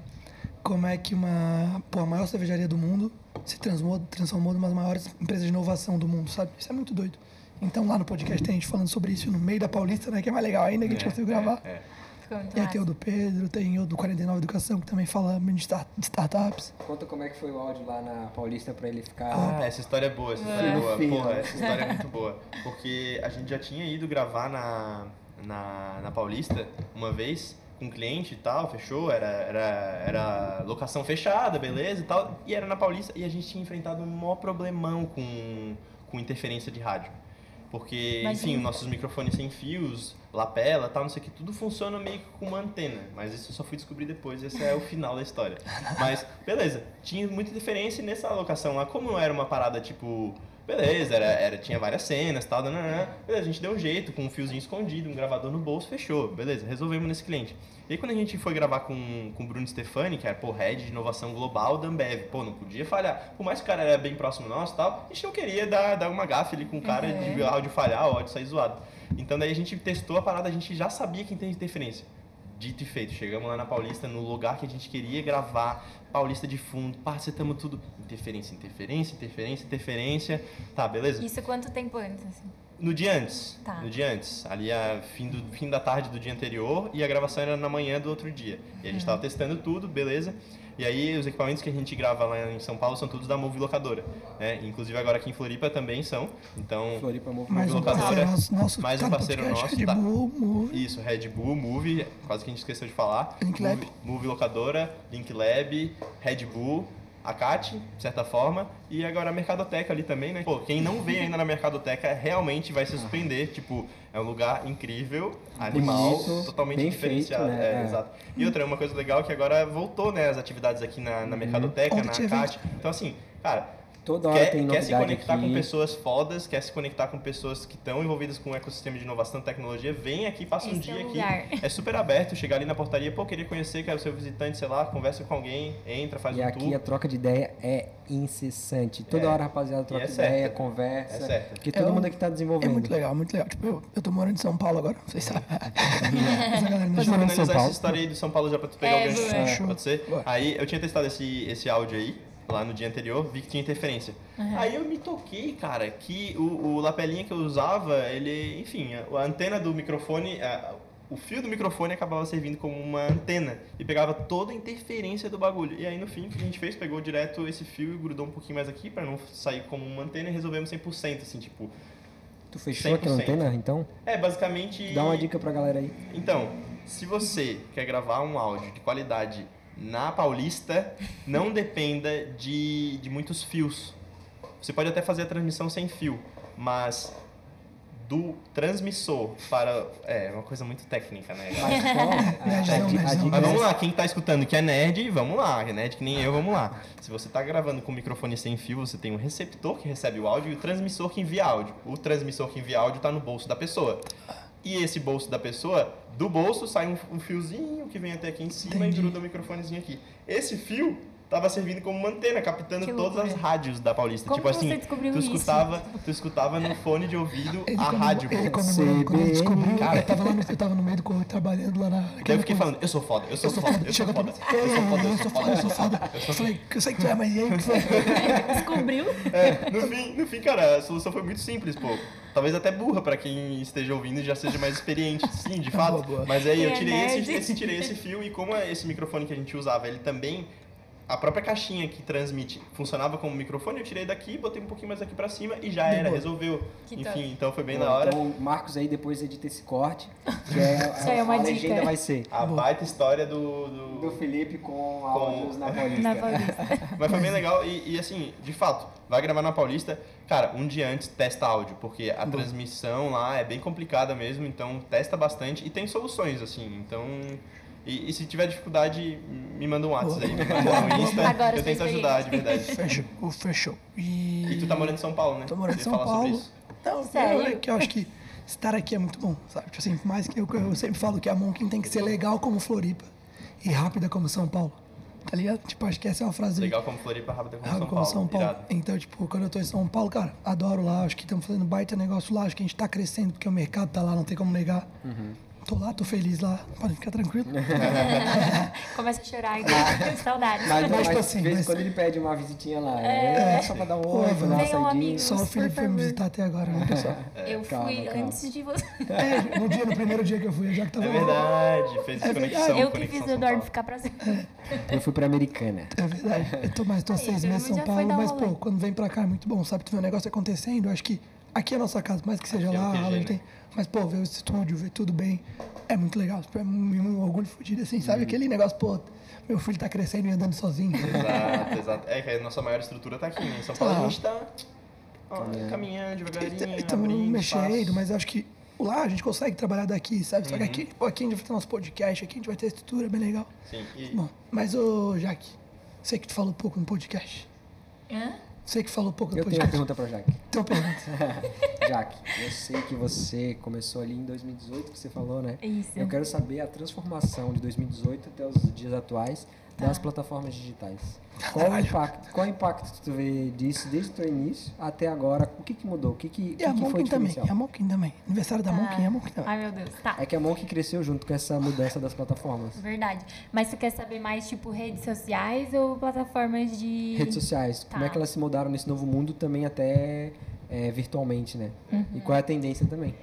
Como é que uma. Pô, a maior cervejaria do mundo se transformou, transformou numa das maiores empresas de inovação do mundo, sabe? Isso é muito doido. Então lá no podcast tem a gente falando sobre isso no meio da Paulista, né? Que é mais legal ainda, que a gente É, conseguiu gravar. é, é. Ficou muito E aí tem o do Pedro, tem o do 49 Educação, que também fala de, start- de startups. Conta como é que foi o áudio lá na Paulista pra ele ficar. Ah, essa história é boa, essa história é boa. fino. Porra, essa história é muito boa. Porque a gente já tinha ido gravar na, na, na Paulista uma vez com um cliente e tal, fechou, era, era, era locação fechada, beleza e tal, e era na Paulista e a gente tinha enfrentado um maior problemão com, com interferência de rádio. Porque, Imagina. enfim, nossos microfones sem fios, lapela tal, não sei o que, tudo funciona meio que com uma antena. Mas isso eu só fui descobrir depois, esse é o final da história. Mas, beleza, tinha muita diferença e nessa alocação lá, como era uma parada tipo. Beleza, era, era, tinha várias cenas tal, nananã, beleza, a gente deu um jeito, com um fiozinho escondido, um gravador no bolso, fechou, beleza, resolvemos nesse cliente. E aí quando a gente foi gravar com, com o Bruno Stefani, que era, pô, head de inovação global da Ambev, pô, não podia falhar. Por mais que o cara era bem próximo nosso e tal, a gente não queria dar, dar uma gafe ali com o cara de áudio falhar, áudio sair zoado. Então daí a gente testou a parada, a gente já sabia que tem interferência. Dito e feito, chegamos lá na Paulista, no lugar que a gente queria gravar, Paulista de fundo, pá, setamos tudo. Interferência, interferência, interferência, interferência. Tá, beleza? Isso quanto tempo antes? assim? No dia antes. Tá. No dia antes. Ali a fim, do, fim da tarde do dia anterior e a gravação era na manhã do outro dia. E a gente tava testando tudo, beleza. E aí os equipamentos que a gente grava lá em São Paulo são todos da Move Locadora. Né? Inclusive agora aqui em Floripa também são. Então. Floripa Move Mais um locadora, parceiro nosso, nosso mais um parceiro nosso, Red tá. Bull, Move. Isso, Red Bull, Move, quase que a gente esqueceu de falar. Link Lab. Move, Move Locadora, Link Lab, Red Bull, a CAT, de certa forma, e agora a Mercadoteca ali também, né? Pô, quem não veio ainda na Mercadoteca realmente vai se surpreender. Tipo, é um lugar incrível, animal, Bonito, totalmente diferenciado. feito, né? É, É. exato. E outra, uma coisa legal é que agora voltou, né, as atividades aqui na, na Mercadoteca, Ontem na CAT. Então, assim, cara, Toda hora quer, tem quer se novidade conectar aqui. com pessoas fodas, quer se conectar com pessoas que estão envolvidas com o ecossistema de inovação e tecnologia, vem aqui, passa um Esse é dia o aqui. É super aberto, chegar ali na portaria, pô, queria conhecer, quero ser visitante, sei lá, conversa com alguém, entra, faz E um aqui tour. a troca de ideia é incessante. Toda É. hora, rapaziada, troca é de ideia, certa. conversa. É certa. Porque todo É um- mundo aqui tá É desenvolvendo. muito legal, muito legal. Tipo, eu, eu tô morando em São Paulo agora, vocês sabem. Em finalizar São essa Paulo. história aí do São Paulo já pra tu pegar É, o gancho. Pode ser? Boa. Aí eu tinha testado esse, esse áudio aí, lá no dia anterior, vi que tinha interferência. Aí eu me toquei, cara, que o, o lapelinha que eu usava, ele, enfim, a, a antena do microfone, a- o fio do microfone acabava servindo como uma antena e pegava toda a interferência do bagulho. E aí no fim, o que a gente fez? Pegou direto esse fio e grudou um pouquinho mais aqui pra não sair como uma antena e resolvemos 100%, assim, tipo... Tu fechou aquela 100%. antena, então? É, basicamente... Dá uma dica pra galera aí. Então, se você quer gravar um áudio de qualidade na Paulista, não dependa de, de muitos fios. Você pode até fazer a transmissão sem fio, mas do transmissor para. É, uma coisa muito técnica, né? Mas Mas vamos é- lá, quem tá escutando que é nerd, vamos lá, é nerd que nem eu, vamos lá. Se você tá gravando com microfone sem fio, você tem um receptor que recebe o áudio e o transmissor que envia áudio. O transmissor que envia áudio tá no bolso da pessoa. E esse bolso da pessoa, do bolso sai um, um fiozinho que vem até aqui em cima Entendi. e gruda o microfonezinho aqui. Esse fio tava servindo como uma antena, captando Que todas as rádios da Paulista. Como tipo assim, você descobriu tu isso? escutava, tu escutava no fone de ouvido Ele a rádio. Ele comemorou quando ele descobriu. cara. Eu tava, lá no, eu tava no meio do corredor trabalhando lá na. Daí eu fiquei falando, eu sou foda, eu sou Eu sou foda, foda. eu sou foda, mim. eu sou foda, Eu sou foda, eu sou foda. Eu falei, eu sei que tu é, mas e aí? Descobriu? É, no fim, no fim, cara, a solução foi muito simples, pô. Talvez até burra pra quem esteja ouvindo e já seja mais experiente, sim, de fato. Boa, boa. Mas aí eu é tirei esse, nerd. esse- tirei esse fio e como é esse microfone que a gente usava, ele também a própria caixinha que transmite funcionava como microfone, eu tirei daqui, botei um pouquinho mais aqui pra cima e já era, boa. resolveu. Que Enfim, top. então foi bem Bom, da hora. Então, Marcos aí depois edita esse corte, que é, Isso aí é uma a dica. legenda vai ser A baita história do, do, do Felipe com Com- áudios na Paulista. Na Paulista. Mas foi bem legal e, e, assim, de fato, vai gravar na Paulista, cara, um dia antes testa áudio, porque a transmissão lá é bem complicada mesmo, então testa bastante e tem soluções, assim, então. E, e se tiver dificuldade, me manda um WhatsApp aí, me manda no Insta, Agora eu tento ajudar, de verdade. Fechou, fechou. E... E tu tá morando em São Paulo, né? Tô morando em São Paulo. Então, Sério? eu, que eu acho que estar aqui é muito bom, sabe? Tipo assim, mais que eu, eu sempre falo que a Monkin tem que ser legal como Floripa e rápida como São Paulo. Tá ligado? Tipo, acho que essa é uma frase Legal como Floripa, rápida como rápida São como Paulo. São Paulo. irado. Então, tipo, quando eu tô em São Paulo, cara, adoro lá. Acho que estamos fazendo baita negócio lá. Acho que a gente tá crescendo porque o mercado tá lá, não tem como negar. Tô lá, tô feliz lá. Podem ficar tranquilo. Começa a chorar aqui. Saudades. Mas, Mas, mas, tipo assim, de vez em mas- quando ele pede uma visitinha lá. É, só pra dar um oi, pra dar uma amigos. Só o Felipe foi me visitar até agora, né, pessoal? Eu calma, fui calma. antes de você. É, no dia, no primeiro dia que eu fui, eu já que tava É lá. verdade, fez É conexão. verdade. Eu que conexão fiz o Eduardo ficar pra sempre. Eu fui pra Americana. É verdade. Eu tô mais, tô há Aí, seis meses em São Paulo, um mas, pô, quando vem pra cá é muito bom, sabe? Tu vê o negócio acontecendo, eu acho que aqui é a nossa casa, mais que seja Aqui é lá, QG, a gente né? tem. Mas, pô, ver o estúdio, ver tudo bem, é muito legal. Tipo, É um, um orgulho fudido, assim, Uhum. sabe? Aquele negócio, pô, meu filho tá crescendo e andando sozinho. Exato, exato. É que a nossa maior estrutura tá aqui, né? Em São Paulo Ah. a gente tá ó, caminhando devagarinho, Estamos mexendo, espaço. mas acho que lá a gente consegue trabalhar daqui, sabe? Só Uhum. que aqui, pô, aqui a gente vai ter nosso podcast, aqui a gente vai ter estrutura bem legal. Sim, e Bom, mas, ô, Jaque, sei que tu falou pouco no podcast. Hã? Sei que falou pouco no Eu tenho uma podcast. pergunta pra Jaque. Então, pergunta. Jaque, eu sei que você começou ali em 2018, que você falou, né? Isso. Eu quero saber a transformação de 2018 até os dias atuais das plataformas digitais. Qual o impacto? Qual o impacto que tu vê disso desde o teu início até agora? O que, que mudou? O que, que, E a que, foi Monkin também, e a Monkin também. Aniversário da Monkin, a Monkin também. Ai, meu Deus. Tá. É que a Monk cresceu junto com essa mudança das plataformas. Verdade. Mas tu quer saber mais, tipo, redes sociais ou plataformas de. Redes sociais, como é Tá. que elas se mudaram nesse novo mundo também até é, virtualmente, né? Uhum. E qual é a tendência também?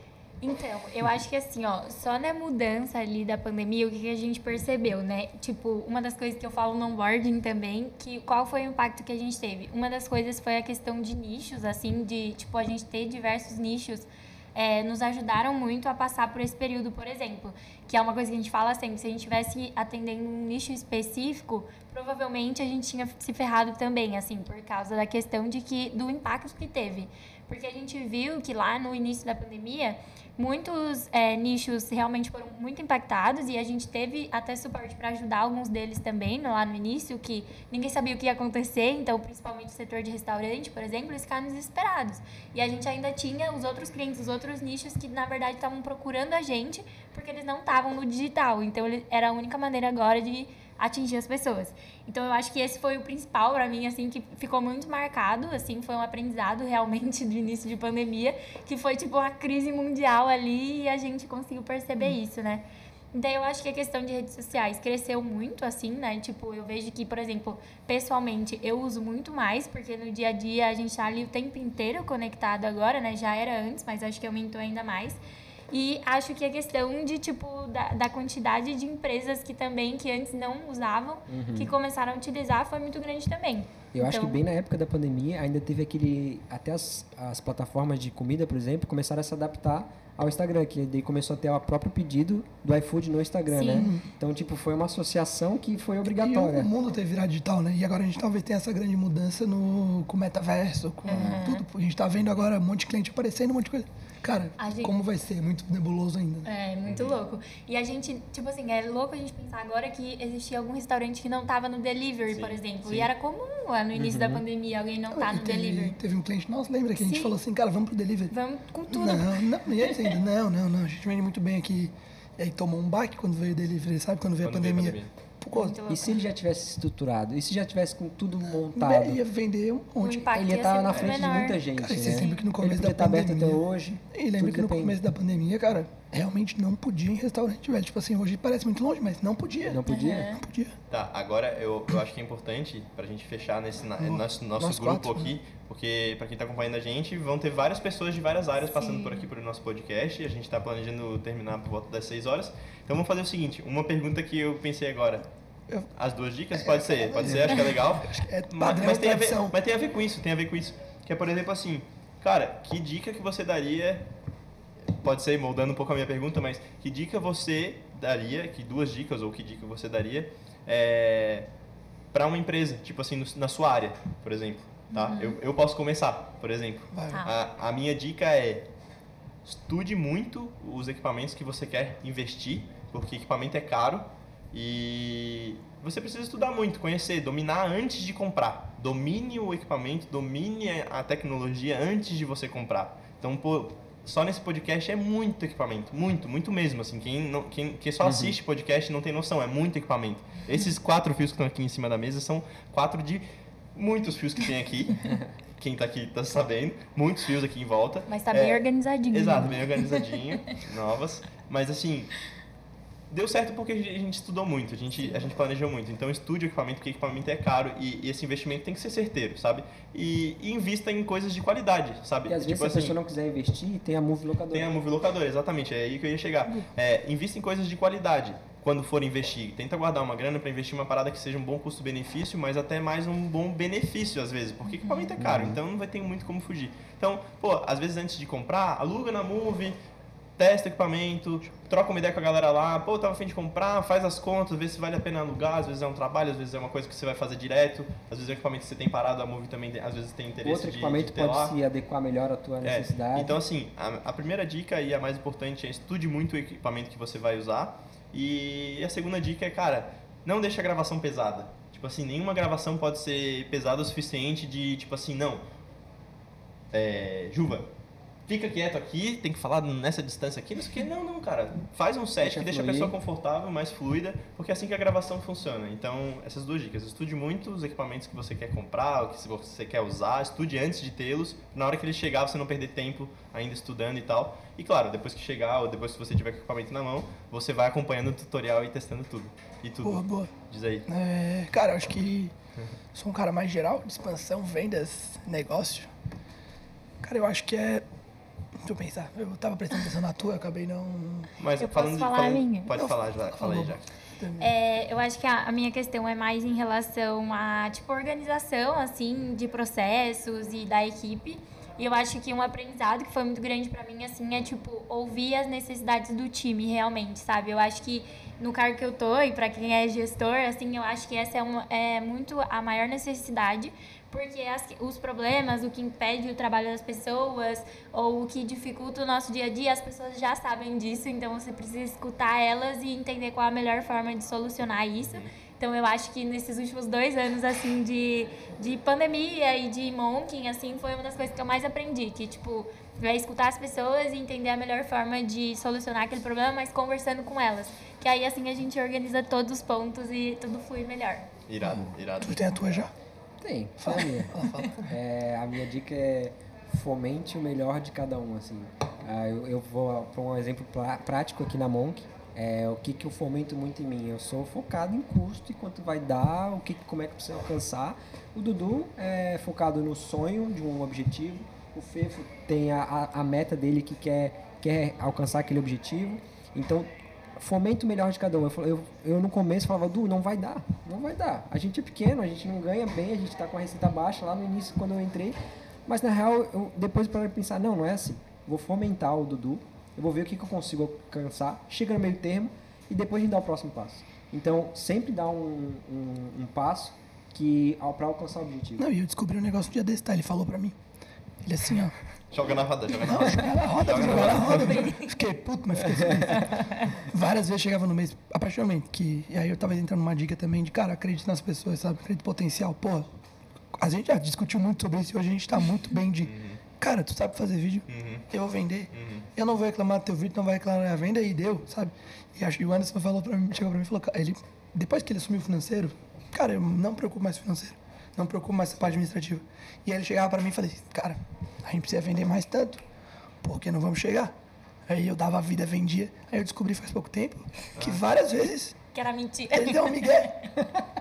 Então, eu acho que assim, ó, só na mudança ali da pandemia, o que, que a gente percebeu, né? Tipo, uma das coisas que eu falo no onboarding também, que qual foi o impacto que a gente teve? Uma das coisas foi a questão de nichos, assim, de, tipo, a gente ter diversos nichos. é, nos ajudaram muito a passar por esse período, por exemplo. Que é uma coisa que a gente fala sempre, se a gente tivesse atendendo um nicho específico, provavelmente a gente tinha se ferrado também, assim, por causa da questão de que do impacto que teve. Porque a gente viu que lá no início da pandemia, muitos é, nichos realmente foram muito impactados e a gente teve até suporte para ajudar alguns deles também lá no início, que ninguém sabia o que ia acontecer, então principalmente o setor de restaurante, por exemplo, eles ficaram desesperados. E a gente ainda tinha os outros clientes, os outros nichos que na verdade estavam procurando a gente porque eles não estavam no digital, então era a única maneira agora de atingir as pessoas. Então eu acho que esse foi o principal para mim assim que ficou muito marcado, assim, foi um aprendizado realmente do início de pandemia, que foi tipo uma crise mundial ali e a gente conseguiu perceber isso, né? Então eu acho que a questão de redes sociais cresceu muito assim, né? Tipo, eu vejo que, por exemplo, pessoalmente eu uso muito mais, porque no dia a dia a gente tá ali o tempo inteiro conectado agora, né? Já era antes, mas acho que aumentou ainda mais. E acho que a questão de, tipo, da, da quantidade de empresas que também, que antes não usavam, que começaram a utilizar, foi muito grande também. Eu acho que Então- bem na época da pandemia ainda teve aquele. Até as, as plataformas de comida, por exemplo, começaram a se adaptar ao Instagram, que daí começou a ter o próprio pedido do iFood no Instagram, Sim. né? Então, tipo, foi uma associação que foi E obrigatória. o mundo ter virado digital, né? E agora a gente talvez tenha essa grande mudança no, com o metaverso, com tudo. A gente tá vendo agora um monte de cliente aparecendo, um monte de coisa. Cara, A gente- como vai ser? Muito nebuloso ainda. né? É, muito louco. E a gente, tipo assim, é louco a gente pensar agora que existia algum restaurante que não tava no delivery, por exemplo. E era comum lá no início da pandemia alguém não tá E no teve, delivery. teve um cliente nosso, lembra que a gente Sim. falou assim, cara, vamos pro delivery. Vamos com tudo. Não, não, e eles ainda, não, não, não, a gente vende muito bem aqui. E aí tomou um baque quando veio o delivery, sabe? Quando veio Quando a veio a pandemia. Pandemia. Pô. E se ele já tivesse estruturado? E se já tivesse com tudo montado? ia vender um monte. impacto Ele ia ia estar na frente de menor. muita gente, Cara, e você né? lembra que no começo ele da podia estar aberto pandemia- até hoje. E lembra que no depende. começo da pandemia, cara, realmente não podia em restaurante, velho. Tipo assim, hoje parece muito longe, mas não podia. Não podia? Não podia. Tá, agora eu, eu acho que é importante pra gente fechar nesse na- nosso, nosso nós grupo quatro, aqui, porque pra quem tá acompanhando a gente, vão ter várias pessoas de várias áreas passando por aqui pro nosso podcast. e A gente tá planejando terminar por volta das 6 horas. Então vamos fazer o seguinte, uma pergunta que eu pensei agora. As duas dicas? Pode ser, pode ser, acho que é legal. É Mas, padrão, mas tem a ver, mas tem a ver com isso, tem a ver com isso. Que é, por exemplo, assim, cara, que dica que você daria pode ser moldando um pouco a minha pergunta, mas que dica você daria, que duas dicas ou que dica você daria é, para uma empresa, tipo assim, no- na sua área, por exemplo, tá? Eu, eu posso começar, por exemplo. Tá. A, a minha dica é estude muito os equipamentos que você quer investir, porque equipamento é caro e você precisa estudar muito, conhecer, dominar antes de comprar. Domine o equipamento, domine a tecnologia antes de você comprar. Então, pô, só nesse podcast é muito equipamento, muito, muito mesmo. Assim, quem, não, quem, quem só assiste podcast não tem noção, é muito equipamento. Esses quatro fios que estão aqui em cima da mesa são quatro de muitos fios que tem aqui. Quem tá aqui tá sabendo. Muitos fios aqui em volta. Mas tá bem É, organizadinho. Exato, bem organizadinho, novas. Mas assim, deu certo porque a gente estudou muito, a gente, a gente planejou muito. Então estude o equipamento, porque equipamento é caro e, e esse investimento tem que ser certeiro, sabe? E, e invista em coisas de qualidade, sabe? E às vezes tipo se a assim, pessoa não quiser investir, tem a Move Locadora. tem a Move Locadora, exatamente, é aí que eu ia chegar. É, invista em coisas de qualidade quando for investir. Tenta guardar uma grana para investir em uma parada que seja um bom custo-benefício, mas até mais um bom benefício às vezes, porque equipamento é caro, então não vai ter muito como fugir. Então, pô, às vezes antes de comprar, aluga na Move, testa o equipamento, troca uma ideia com a galera lá, pô, tava afim de comprar, faz as contas, vê se vale a pena alugar, às vezes é um trabalho, às vezes é uma coisa que você vai fazer direto, às vezes é um equipamento que você tem parado, a Move também às vezes tem interesse Outro de, equipamento de ter lá. pode se adequar melhor à tua É, necessidade. Então, assim, a, a primeira dica e a mais importante é estude muito o equipamento que você vai usar. E a segunda dica é, cara, não deixe a gravação pesada. Tipo assim, nenhuma gravação pode ser pesada o suficiente de, tipo assim, não. É, Juva, fica quieto aqui, tem que falar nessa distância aqui, não sei o que. Não, não, cara. Faz um set Deixa que deixa a fluir. pessoa confortável, mais fluida, porque é assim que a gravação funciona. Então, essas duas dicas. Estude muito os equipamentos que você quer comprar, o que você quer usar, estude antes de tê-los, na hora que ele chegar você não perder tempo ainda estudando e tal. E claro, depois que chegar ou depois que você tiver com o equipamento na mão, você vai acompanhando o tutorial e testando tudo. E tudo. Boa, boa. Diz aí. É, cara, eu acho que sou um cara mais geral, de expansão, vendas, negócio. Cara, eu acho que é. Deixa eu pensar. Eu tava prestando atenção na tua, eu acabei não. Mas Eu posso falando de- falar a falando- minha? Pode Não, falar, já. fala, aí, já. É, eu acho que a, a minha questão é mais em relação à tipo organização assim de processos e da equipe. E eu acho que um aprendizado que foi muito grande pra mim assim é tipo ouvir as necessidades do time realmente, sabe? Eu acho que no cargo que eu tô e pra quem é gestor, assim, eu acho que essa é, uma, é muito a maior necessidade, porque as- os problemas, o que impede o trabalho das pessoas ou o que dificulta o nosso dia a dia, as pessoas já sabem disso, então você precisa escutar elas e entender qual a melhor forma de solucionar isso. Então eu acho que nesses últimos dois anos assim de, de pandemia e de monking assim foi uma das coisas que eu mais aprendi que tipo é escutar as pessoas e entender a melhor forma de solucionar aquele problema mas conversando com elas que aí assim a gente organiza todos os pontos e tudo flui melhor Irado, irado. Tu tem a tua já? Tem, a minha. É, a minha dica é fomente o melhor de cada um, assim. Ah, eu, eu vou para um exemplo prático aqui na Monk. É, o que, que eu fomento muito em mim? Eu sou focado em custo e quanto vai dar, o que, como é que eu preciso alcançar. O Dudu é focado no sonho de um objetivo. O Fefo tem a, a, a meta dele que quer, quer alcançar aquele objetivo. Então, fomento melhor de cada um. Eu, eu, eu no começo falava, Du, não vai dar, não vai dar. A gente é pequeno, a gente não ganha bem, a gente está com a receita baixa lá no início quando eu entrei. Mas na real, eu depois para pensar, não, não é assim. Vou fomentar o Dudu, eu vou ver o que, que eu consigo alcançar, chega no meio termo e depois a gente dá o próximo passo. Então, sempre dá um, um, um passo que para alcançar o objetivo. Não, e eu descobri um negócio um dia desse, tá? Ele falou pra mim. Ele assim, ó. Joga na roda, joga na roda. Ela roda, ela roda. Fiquei puto, mas fiquei. Várias vezes chegava no mês, a partir do momento que. E aí eu tava entrando numa dica também de, cara, acredite nas pessoas, sabe? Acredite no potencial. Pô, a gente já discutiu muito sobre isso e hoje a gente tá muito bem de. Cara, tu sabe fazer vídeo, eu vou vender. Eu não vou reclamar do teu vídeo, não vai reclamar da venda e deu, sabe? E acho que o Anderson falou pra mim, chegou pra mim e falou, cara, ele depois que ele assumiu o financeiro, cara, eu não me preocupo mais com o financeiro. Não me preocupo mais com a parte administrativa. E aí ele chegava pra mim e falei, cara, a gente precisa vender mais tanto, porque não vamos chegar. Aí eu dava a vida, vendia. Aí eu descobri faz pouco tempo que várias vezes Que era mentira. ele deu um migué.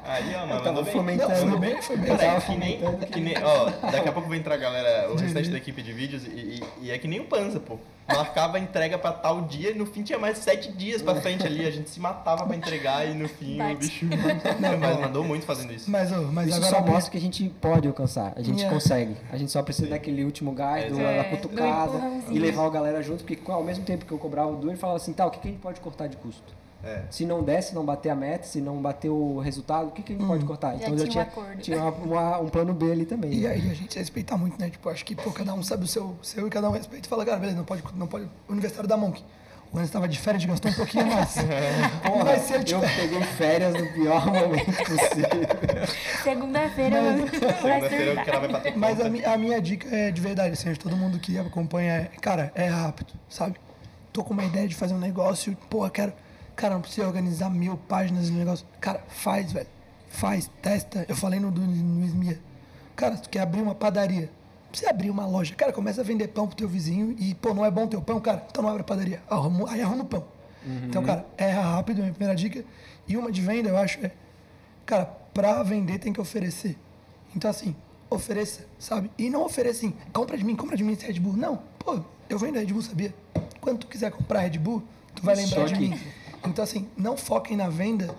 Aí, ó, mano, mandou bem. fomentando. Não, foi bem, foi bem. Cara, tava é que nem, que nem, ó, daqui a pouco vai entrar a galera, o restante da equipe de vídeos, e, e- e é que nem o Panza, pô. Marcava a entrega pra tal dia e no fim tinha mais sete dias pra frente ali. A gente se matava pra entregar e no fim o Bate. bicho. Mas mandou muito fazendo isso. Mas, ô, mas Isso agora só mostra que a gente pode alcançar, a gente Yeah. consegue. A gente só precisa daquele último gás, do, É, da do cutucada empurrãozinho. e levar a galera junto, porque ao mesmo tempo que eu cobrava o Du, ele falava assim, tá, o que, que a gente pode cortar de custo? É. Se não der, se não bater a meta, se não bater o resultado, o que, que a gente pode cortar? Já eu tinha um tinha, acordo. tinha uma- uma- um plano B ali também. E aí a gente respeita muito, né? Tipo, acho que pô, cada um sabe o seu, seu e cada um respeita e fala, cara, beleza, não pode, não pode. Universitário da Monk. O Anderson estava de férias, gastou um pouquinho mais. Porra, Mas se ele eu peguei férias no pior momento possível. Segunda-feira vai Segunda-feira o cara surtar. vai bater Mas a, mi- a minha dica é de verdade, assim, de todo mundo que acompanha, é, cara, é rápido, sabe? Tô com uma ideia de fazer um negócio, pô, eu quero. Cara, não precisa organizar mil páginas de negócio. Cara, faz, velho. Faz, testa. Eu falei no, no Esmia. Cara, se tu quer abrir uma padaria, precisa abrir uma loja. Cara, começa a vender pão pro teu vizinho e, pô, não é bom teu pão, cara, então não abre a padaria. Arruma, aí arruma o pão. Então, cara, é rápido, minha primeira dica. E uma de venda, eu acho, é. Cara, pra vender tem que oferecer. Então, assim, ofereça, sabe? E não ofereça assim, compra de mim, compra de mim esse Red Bull. Não, pô, eu vendo Red Bull, sabia? Quando tu quiser comprar Red Bull, tu vai lembrar Só de mim. Então, assim, não foquem na venda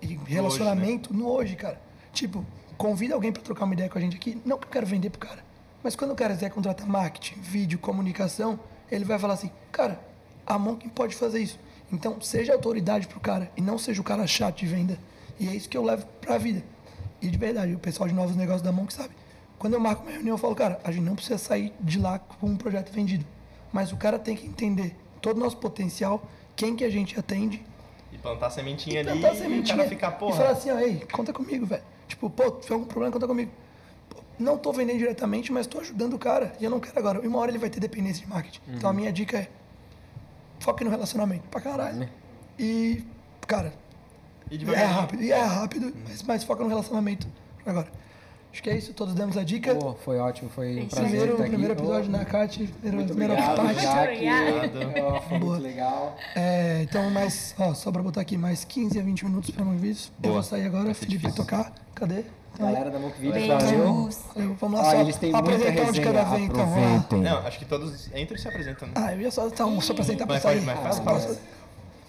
e relacionamento no hoje, cara. Tipo, convida alguém pra trocar uma ideia com a gente aqui. Não que eu quero vender pro cara. Mas quando o cara quiser contratar marketing, vídeo, comunicação, ele vai falar assim, cara, a Monk pode fazer isso. Então, seja autoridade pro cara e não seja o cara chato de venda. E é isso que eu levo pra vida. E de verdade, o pessoal de novos negócios da Monk sabe. Quando eu marco uma reunião, eu falo, cara, a gente não precisa sair de lá com um projeto vendido. Mas o cara tem que entender todo o nosso potencial, quem que a gente atende E plantar sementinha e ali plantar a e o sementinha cara ficar, e porra. falar assim, ó, ei, conta comigo, velho. Tipo, pô, tiver algum problema, conta comigo. Pô, não tô vendendo diretamente, mas tô ajudando o cara. E eu não quero agora. E uma hora ele vai ter dependência de marketing. Então a minha dica é, foque no relacionamento, pra caralho. E, cara, E é rápido. E é rápido, mas, mas foca no relacionamento agora. Acho que é isso, todos demos a dica. Pô, foi ótimo, foi um prazer primeiro, estar aqui. primeiro episódio Ô, na CAT, primeira, Muito primeira obrigado, parte. Jaque. Foi muito legal. É, então, mais, ó, só pra botar aqui, mais 15 a 20 minutos pra um vídeo. Eu vou sair agora, Felipe vai tocar. Cadê? Então. Galera da Monk Video, valeu. Vamos lá, Ó, só eles têm muita apresentar um de cada vez, então. Vamos lá. Não, acho que todos entram e se apresentam, né? Ah, eu ia só, tá, só apresentar pra sair. mas fala,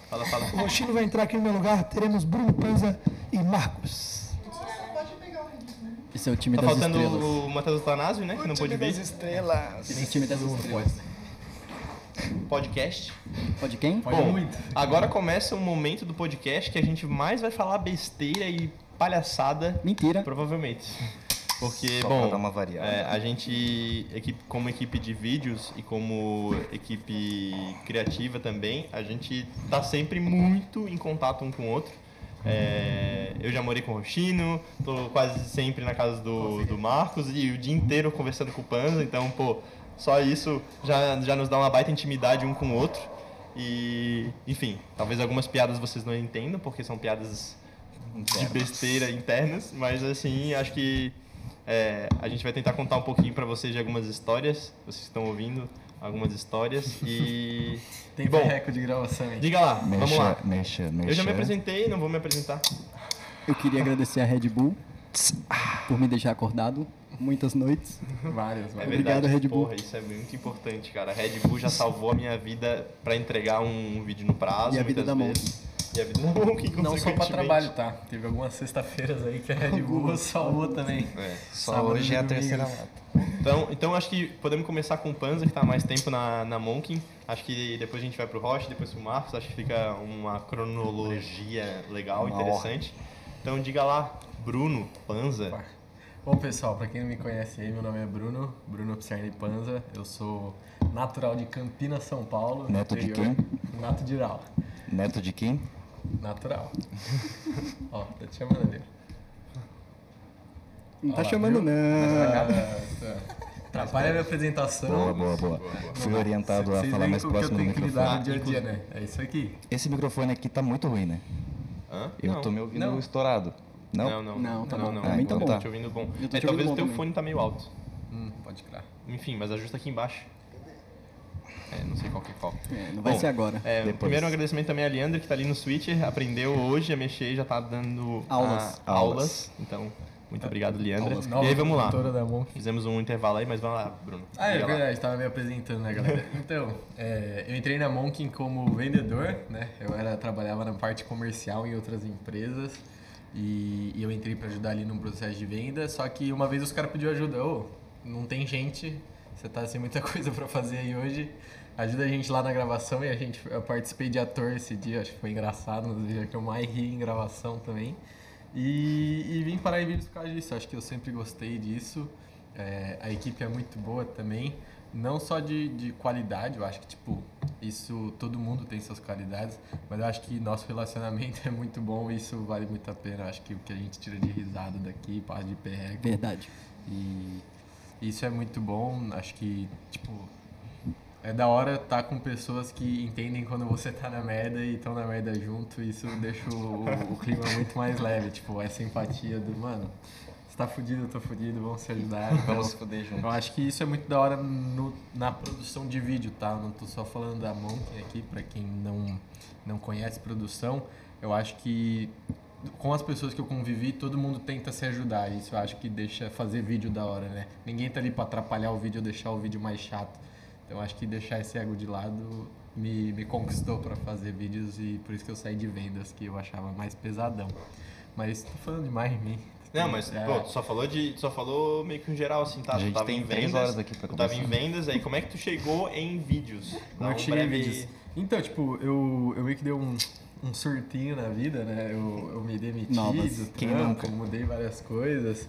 Fala, fala. O Roxinho vai entrar aqui no meu lugar, teremos Bruno Panza e Marcos. Esse é o time Tá das faltando estrelas. o Matheus Tanásio, né? Que não pôde vir. estrelas. Esse é o time das estrelas. Podcast. Pode quem? Bom, agora começa o momento do podcast que a gente mais vai falar besteira e palhaçada, Mentira. provavelmente. Porque, Só bom, pra dar uma variada. é, a gente, equipe, como equipe de vídeos e como equipe criativa também, a gente tá sempre muito em contato um com o outro. É, eu já morei com o Roxino, tô quase sempre na casa do, do Marcos e o dia inteiro conversando com o Panza, então, pô, só isso já, já nos dá uma baita intimidade um com o outro. E, enfim, talvez algumas piadas vocês não entendam, porque são piadas de besteira internas, mas assim, acho que é, a gente vai tentar contar um pouquinho pra vocês de algumas histórias, vocês estão ouvindo algumas histórias e... Tem bom, recorde de gravação aí. diga lá, vamos lá. Mexa, mexa. Eu já me apresentei, não vou me apresentar. Eu queria agradecer a Red Bull por me deixar acordado muitas noites. Várias, É várias. Obrigado, verdade, Red Bull. Porra, isso é muito importante, cara. A Red Bull já salvou a minha vida pra entregar um vídeo no prazo, E a vida da vezes. E a vida da Monk, Não só pra consequentemente. trabalho, tá? Teve algumas sexta-feiras aí que a Red Bull salvou também. É. Só Sábado hoje é a terceira lata. Então, então acho que podemos começar com o Panza, que tá há mais tempo na, na Monkin. Acho que depois a gente vai pro Roche, depois pro Marcos. Acho que fica uma cronologia legal, Uma interessante. Então diga lá, Bruno, Panza. Bom, pessoal, pra quem não me conhece aí, meu nome é Bruno, Bruno Pserni Panza. Eu sou natural de Campinas, São Paulo. Neto de interior. Neto de Ural. Neto de quem? Natural. Ó, tá te chamando ali. Não Ó tá lá, chamando, viu? não. Atrapalha a minha apresentação. Boa, boa, boa. Fui orientado a falar mais próximo do que microfone. no dia a dia, né? É isso aqui. Esse microfone aqui tá muito ruim, né? Hã? Eu Não. tô me ouvindo Não. estourado. Não? Não, não. Não, tá não, bom. Não, Pra mim tá Eu bom. tô te ouvindo bom. Eu tô É, te talvez ouvindo o teu bom fone tá meio alto. Hum, pode crer. Enfim, mas ajusta aqui embaixo. É, não sei qual que é qual. É, não vai Bom, ser agora. É, primeiro um agradecimento também a Leandro, que tá ali no Switch, aprendeu hoje a mexer e já tá dando Aulas. ah, aulas. Então, muito obrigado, Leandra. Aulas. E aí, vamos lá. Fizemos um intervalo aí, mas vamos lá, Bruno. Ah, é lá. verdade, estava me apresentando, né, galera? Então, é, eu entrei na Monkin como vendedor, né? Eu era, trabalhava na parte comercial em outras empresas e, e eu entrei para ajudar ali no processo de venda. Só que uma vez os caras pediu ajuda, ô, não tem gente, você tá sem muita coisa para fazer aí hoje. Ajuda a gente lá na gravação e a gente, eu participei de ator esse dia, acho que foi engraçado, um dos que eu mais ri em gravação também. E, e vim parar em vídeos por causa disso, acho que eu sempre gostei disso. É, a equipe é muito boa também, não só de, de qualidade, eu acho que, tipo, isso, todo mundo tem suas qualidades, mas eu acho que nosso relacionamento é muito bom e isso vale muito a pena. Eu acho que o que a gente tira de risada daqui, passa de perreco, Verdade. e isso é muito bom, acho que, tipo, é da hora estar com pessoas que entendem quando você tá na merda e estão na merda junto, isso deixa o, o clima muito mais leve, tipo, essa empatia do, mano, você tá fudido, eu tô fudido, vamos se ajudar. Então, Vamos se fuder junto. eu acho que isso é muito da hora no- na produção de vídeo, tá? Não tô só falando da Monkey aqui, pra quem não, não conhece produção. Eu acho que com as pessoas que eu convivi, todo mundo tenta se ajudar. Isso eu acho que deixa fazer vídeo da hora, né? Ninguém tá ali pra atrapalhar o vídeo ou deixar o vídeo mais chato. Então eu acho que deixar esse ego de lado me, me conquistou pra fazer vídeos e por isso que eu saí de vendas, que eu achava mais pesadão. Mas tô falando demais de mim. Não, mas, É. pô, tu só falou de. tu só falou meio que um geral, assim, tá? A Tu gente tava tem em vendas. horas aqui pra Tu tava em vendas, aí como é que tu chegou em vídeos? Como é que um cheguei em vídeos? Então, tipo, eu, eu meio que dei um, um surtinho na vida, né? Eu, eu me demiti Novas. do Quem trampo, nunca? mudei várias coisas.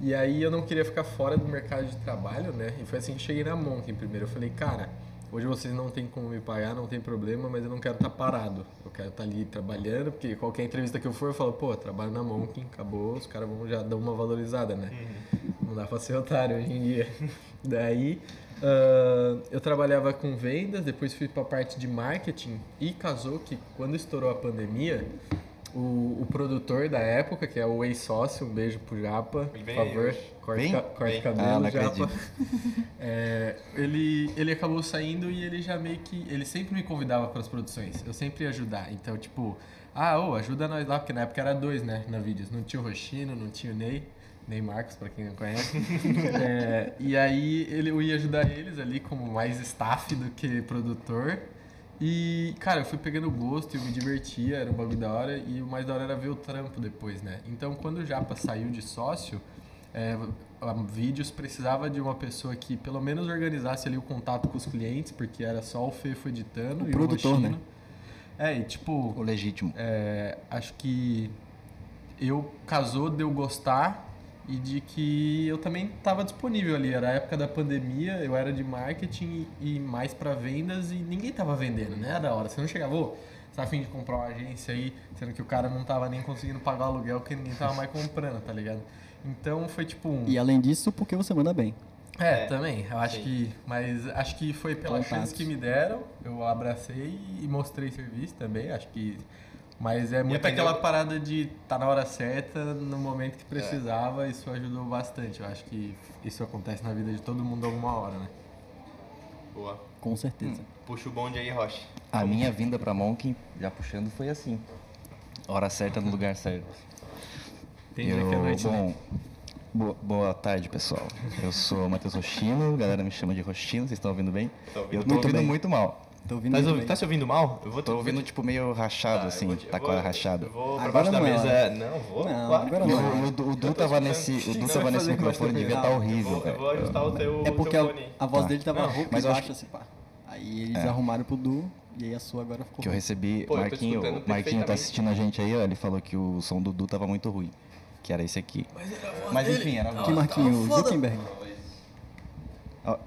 E aí eu não queria ficar fora do mercado de trabalho, né? E foi assim que cheguei na Monk primeiro. Eu falei, cara, hoje vocês não tem como me pagar, não tem problema, mas eu não quero estar parado. Eu quero estar ali trabalhando, porque qualquer entrevista que eu for, eu falo, pô, trabalho na Monk, acabou, os caras vão já dar uma valorizada, né? Não dá pra ser otário hoje em dia. Daí, ah, eu trabalhava com vendas, depois fui pra parte de marketing e casou que quando estourou a pandemia, o, o produtor da época, que é o ex-sócio, um beijo pro Japa, Ele por favor, hoje. corte, Vem? ca- corte Vem. cabelo, Ah, Japa. É, ele, ele acabou saindo e ele já meio que. Ele sempre me convidava para as produções. Eu sempre ia ajudar. Então, tipo, ah, ô, ajuda nós lá, porque na época era dois, né, na vídeos. Não tinha o Roxino, não tinha o Ney. Ney Marcos, pra quem não conhece. É, e aí ele, eu ia ajudar eles ali como mais staff do que produtor. E, cara, eu fui pegando gosto, eu me divertia, era um bagulho da hora. E o mais da hora era ver o trampo depois, né? Então, quando o Japa saiu de sócio, é, a Vídeos precisava de uma pessoa que pelo menos organizasse ali o contato com os clientes, porque era só o Fefo editando O e produtor, o Roxino. né? É, e tipo, O legítimo. é, acho que eu casou de eu gostar e de que eu também estava disponível ali. Era a época da pandemia, eu era de marketing e, mais para vendas e ninguém tava vendendo, né? Era da hora. Você não chegava, ô, você tá afim de comprar uma agência aí, sendo que o cara não tava nem conseguindo pagar o aluguel, porque ninguém tava mais comprando, tá ligado? Então foi tipo um. E além disso, porque você manda bem. É, É, também. Eu acho sim. que. Mas acho que foi pela Contatos. chance que me deram, eu abracei e mostrei serviço também. Acho que. Mas é muito aprendeu- aquela parada de estar na hora certa, no momento que precisava, isso ajudou bastante. Eu acho que isso acontece na vida de todo mundo alguma hora, né? Boa. Com certeza. Puxa o bonde aí, Rocha. A minha vinda pra Monk, já puxando, foi assim. Hora certa no lugar certo. Tem dia que é noite, né? bom, boa, boa tarde, pessoal. Eu sou o Matheus Roxino, a galera me chama de Roxino, vocês estão ouvindo bem? Tô ouvindo Eu tô ouvindo bem. muito mal. Tô ouvindo Tá, muito ouvi- bem. tá se ouvindo mal? Eu vou Tô ouvindo, tipo, meio rachado, eu assim, eu tá a rachada. Eu vou pra Agora baixo da não é mesa. Não, vou. Não, claro. agora O, não. o, o, o Du tava nesse, o Du tava nesse microfone, devia estar Eu horrível, vou, eu vou ajustar o teu, É porque teu a, a voz Tá. dele tava Não, rouca mas e eu acho baixa, assim, pá. Aí eles arrumaram pro Du, e aí a sua agora ficou Que eu recebi, Pô, eu Marquinho, escutando Marquinho tá assistindo a gente aí, ó, ele falou que o som do Du tava muito ruim. Que era esse aqui. Mas enfim, era a Que voz. Marquinho? Zuckerberg.